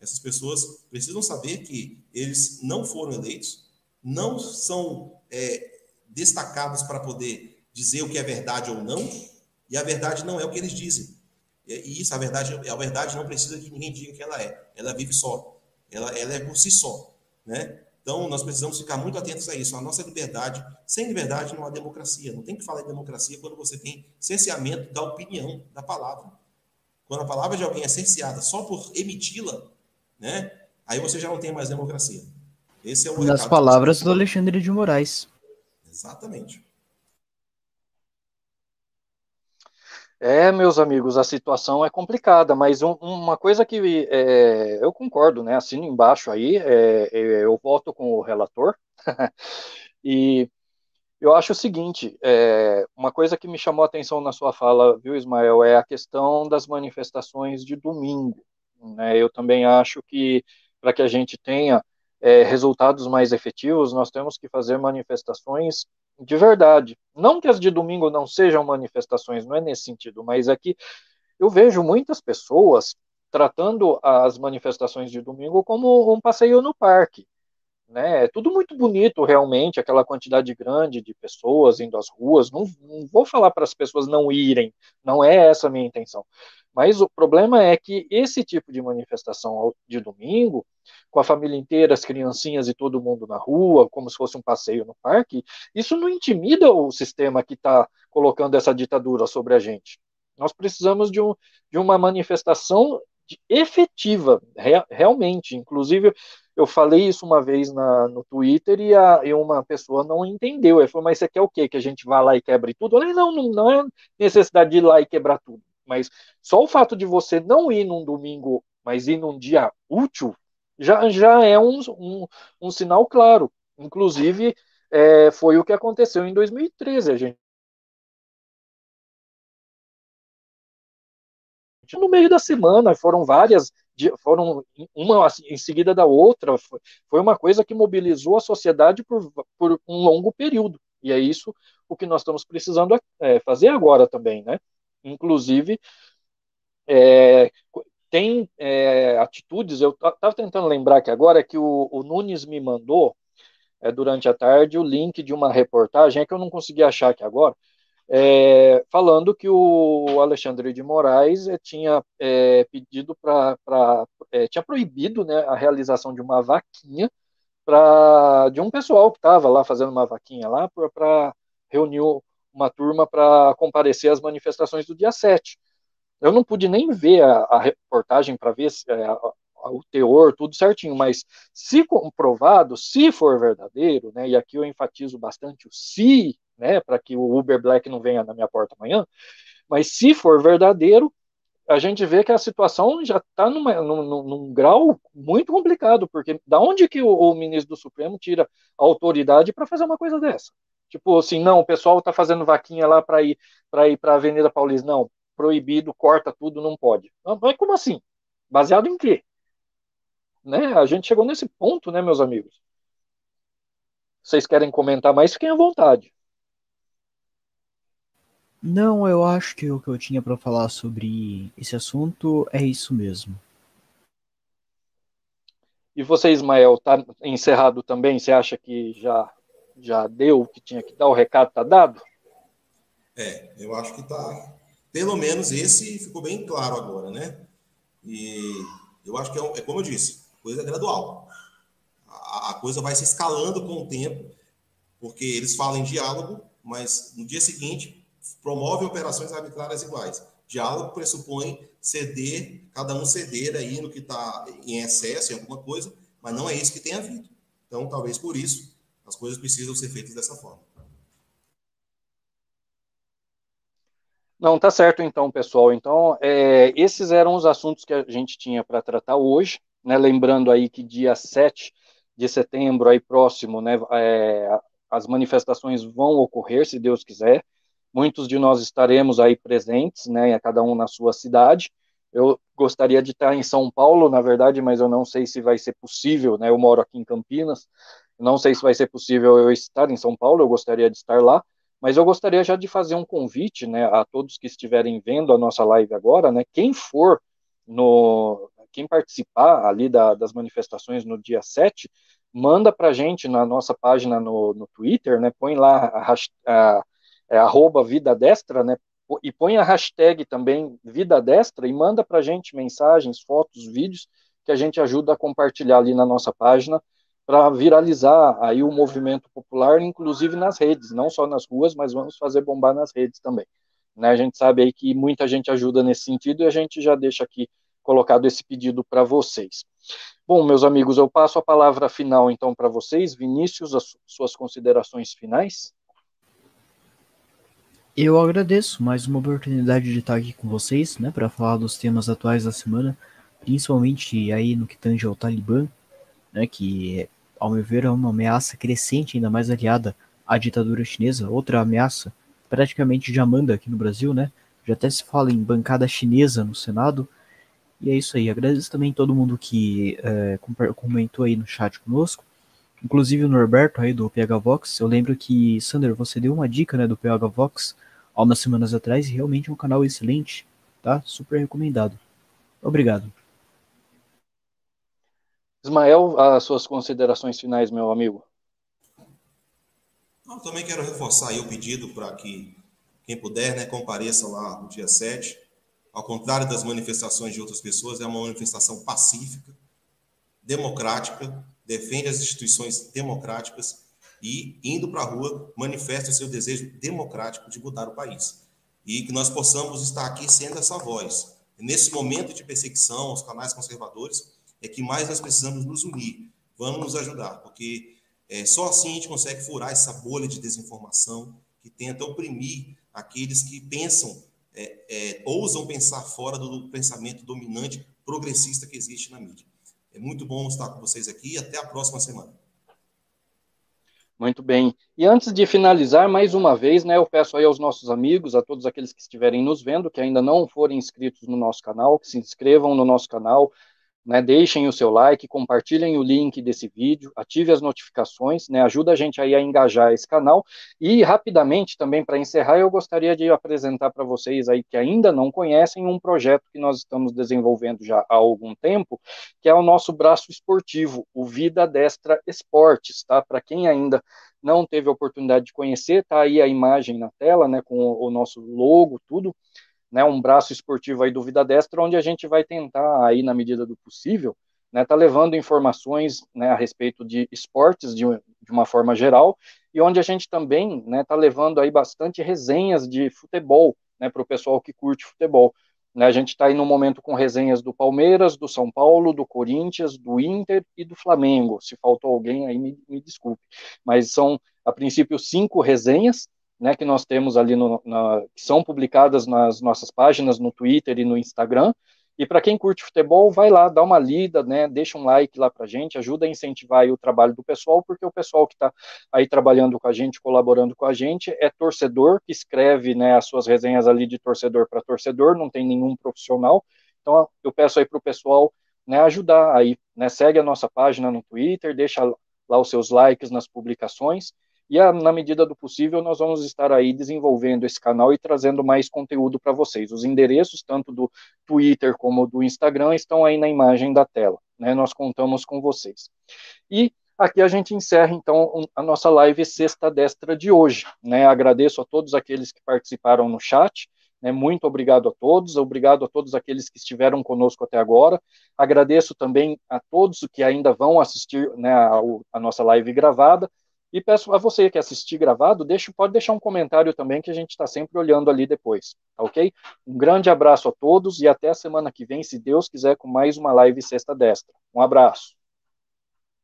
Essas pessoas precisam saber que eles não foram eleitos, não são é, destacados para poder dizer o que é verdade ou não, e a verdade não é o que eles dizem. E isso, a verdade, a verdade não precisa que ninguém diga que ela é. Ela vive só. Ela, ela é por si só, né? Então, nós precisamos ficar muito atentos a isso. A nossa liberdade, sem liberdade não há democracia. Não tem que falar em democracia quando você tem cerceamento da opinião, da palavra. Quando a palavra de alguém é cerceada só por emiti-la, né? Aí você já não tem mais democracia. Esse é o Nas palavras do Alexandre de Moraes. Exatamente. É, meus amigos, a situação é complicada, mas um, uma coisa que é, eu concordo, né? Assino embaixo aí, é, é eu voto com o relator, e eu acho o seguinte: é, uma coisa que me chamou a atenção na sua fala, viu, Ismael, é a questão das manifestações de domingo. Né? Eu também acho que para que a gente tenha é, resultados mais efetivos, nós temos que fazer manifestações de verdade. Não que as de domingo não sejam manifestações, não é nesse sentido, mas é que eu vejo muitas pessoas tratando as manifestações de domingo como um passeio no parque né? É tudo muito bonito, realmente, aquela quantidade grande de pessoas indo às ruas. Não, não vou falar para as pessoas não irem, não é essa a minha intenção. Mas o problema é que esse tipo de manifestação de domingo, com a família inteira, as criancinhas e todo mundo na rua, como se fosse um passeio no parque, isso não intimida o sistema que está colocando essa ditadura sobre a gente. Nós precisamos de, um, de uma manifestação efetiva, re, realmente. Inclusive, eu falei isso uma vez na, no Twitter e, a, e uma pessoa não entendeu. Ele falou, mas você quer o quê? Que a gente vá lá e quebre tudo? Eu falei, não, não, não é necessidade de ir lá e quebrar tudo. Mas só o fato de você não ir num domingo, mas ir num dia útil, já, já é um, um, um sinal claro. Inclusive, é, foi o que aconteceu em 2013. A gente no meio da semana, foram várias, foram uma assim, em seguida da outra, foi uma coisa que mobilizou a sociedade por, por um longo período, e é isso o que nós estamos precisando é, fazer agora também, né? Inclusive, é, tem é, atitudes, eu estava tentando lembrar aqui agora que o, o Nunes me mandou, é, durante a tarde, o link de uma reportagem, é que eu não consegui achar aqui agora, é, falando que o Alexandre de Moraes é, tinha é, pedido para. É, tinha proibido né, a realização de uma vaquinha pra, de um pessoal que estava lá fazendo uma vaquinha lá para reunir uma turma para comparecer às manifestações do dia 7. Eu não pude nem ver a, a reportagem para ver se, é, o teor, tudo certinho, mas se comprovado, se for verdadeiro, né, e aqui eu enfatizo bastante o se, né, para que o Uber Black não venha na minha porta amanhã, mas se for verdadeiro, a gente vê que a situação já está num, num, grau muito complicado, porque da onde que o, o ministro do Supremo tira a autoridade para fazer uma coisa dessa? Tipo assim, não, o pessoal está fazendo vaquinha lá para ir para ir para a Avenida Paulista, não, proibido, corta tudo, não pode. Mas como assim? Baseado em quê? Né? A gente chegou nesse ponto, né, meus amigos? Vocês querem comentar mais? Fiquem à vontade. Não, eu acho que o que eu tinha para falar sobre esse assunto é isso mesmo. E você, Ismael, tá encerrado também? Você acha que já já deu o que tinha que dar, o recado está dado? É, eu acho que está. Pelo menos esse ficou bem claro agora, né? E eu acho que é, é como eu disse, coisa gradual. A, a coisa vai se escalando com o tempo, porque eles falam em diálogo, mas no dia seguinte promove operações arbitrárias iguais. Diálogo pressupõe ceder, cada um ceder aí no que está em excesso, em alguma coisa, mas não é isso que tem havido. Então, talvez por isso, as coisas precisam ser feitas dessa forma. Não, tá certo então, pessoal. Então, é, esses eram os assuntos que a gente tinha para tratar hoje, né? Lembrando aí que dia 7 de setembro, aí próximo, né, é, as manifestações vão ocorrer, se Deus quiser. Muitos de nós estaremos aí presentes, né, cada um na sua cidade. Eu gostaria de estar em São Paulo, na verdade, mas eu não sei se vai ser possível, né? Eu moro aqui em Campinas, não sei se vai ser possível eu estar em São Paulo, eu gostaria de estar lá, mas eu gostaria já de fazer um convite, né, a todos que estiverem vendo a nossa live agora, né, quem for no, quem participar ali da, das manifestações no dia 7, manda para a gente na nossa página no, no Twitter, né, põe lá a, a, é, arroba Vida Destra, né? E põe a hashtag também Vida Destra e manda para a gente mensagens, fotos, vídeos que a gente ajuda a compartilhar ali na nossa página para viralizar aí o movimento popular, inclusive nas redes, não só nas ruas, mas vamos fazer bombar nas redes também. Né? A gente sabe aí que muita gente ajuda nesse sentido e a gente já deixa aqui colocado esse pedido para vocês. Bom, meus amigos, eu passo a palavra final então para vocês. Vinícius, as suas considerações finais. Eu agradeço mais uma oportunidade de estar aqui com vocês, né, para falar dos temas atuais da semana, principalmente aí no que tange ao Talibã, né, que, ao meu ver, é uma ameaça crescente, ainda mais aliada à ditadura chinesa, outra ameaça praticamente já manda aqui no Brasil, né, já até se fala em bancada chinesa no Senado, e é isso aí, agradeço também todo mundo que é, comentou aí no chat conosco, inclusive o Norberto aí do PH Vox, eu lembro que, Sander, você deu uma dica, né, do PH Vox, há umas semanas atrás e realmente é um canal excelente, tá? Super recomendado. Obrigado. Ismael, as suas considerações finais, meu amigo. Eu também quero reforçar aí o pedido para que quem puder, né, compareça lá no dia 7. Ao contrário das manifestações de outras pessoas, é uma manifestação pacífica, democrática, defende as instituições democráticas e, indo para a rua, manifesta o seu desejo democrático de mudar o país. E que nós possamos estar aqui sendo essa voz. Nesse momento de perseguição aos canais conservadores, é que mais nós precisamos nos unir. Vamos nos ajudar, porque é, só assim a gente consegue furar essa bolha de desinformação que tenta oprimir aqueles que pensam, é, é, ousam pensar fora do pensamento dominante progressista que existe na mídia. É muito bom estar com vocês aqui e até a próxima semana. Muito bem. E antes de finalizar, mais uma vez, né, eu peço aí aos nossos amigos, a todos aqueles que estiverem nos vendo, que ainda não forem inscritos no nosso canal, que se inscrevam no nosso canal, né, deixem o seu like, compartilhem o link desse vídeo, ative as notificações, né, ajuda a gente aí a engajar esse canal. E rapidamente, também para encerrar, eu gostaria de apresentar para vocês aí que ainda não conhecem um projeto que nós estamos desenvolvendo já há algum tempo, que é o nosso braço esportivo, o Vida Destra Esportes, tá? Para quem ainda não teve a oportunidade de conhecer, tá aí a imagem na tela, né, com o, nosso logo, tudo né, um braço esportivo aí do Vida Destra, onde a gente vai tentar, aí na medida do possível, né, tá levando informações né, a respeito de esportes de, de uma forma geral, e onde a gente também né, tá levando aí bastante resenhas de futebol né, para o pessoal que curte futebol. Né, a gente está aí no momento com resenhas do Palmeiras, do São Paulo, do Corinthians, do Inter e do Flamengo. Se faltou alguém aí, me, me desculpe. Mas são, a princípio, cinco resenhas, né, que nós temos ali, no, na, que são publicadas nas nossas páginas no Twitter e no Instagram. E para quem curte futebol, vai lá, dá uma lida, né, deixa um like lá para gente, ajuda a incentivar o trabalho do pessoal, porque o pessoal que está aí trabalhando com a gente, colaborando com a gente, é torcedor, que escreve né, as suas resenhas ali de torcedor para torcedor, não tem nenhum profissional. Então eu peço aí para o pessoal né, ajudar aí, né, segue a nossa página no Twitter, deixa lá os seus likes nas publicações, e a, na medida do possível, nós vamos estar aí desenvolvendo esse canal e trazendo mais conteúdo para vocês. Os endereços, tanto do Twitter como do Instagram, estão aí na imagem da tela. Né? Nós contamos com vocês. E aqui a gente encerra, então, a nossa live Sexta Destra de hoje. Né? Agradeço a todos aqueles que participaram no chat. Né? Muito obrigado a todos, obrigado a todos aqueles que estiveram conosco até agora. Agradeço também a todos que ainda vão assistir né, a, a nossa live gravada e peço a você que assistir gravado, deixe, pode deixar um comentário também, que a gente está sempre olhando ali depois, tá ok? Um grande abraço a todos e até a semana que vem, se Deus quiser, com mais uma live Sexta Destra. Um abraço.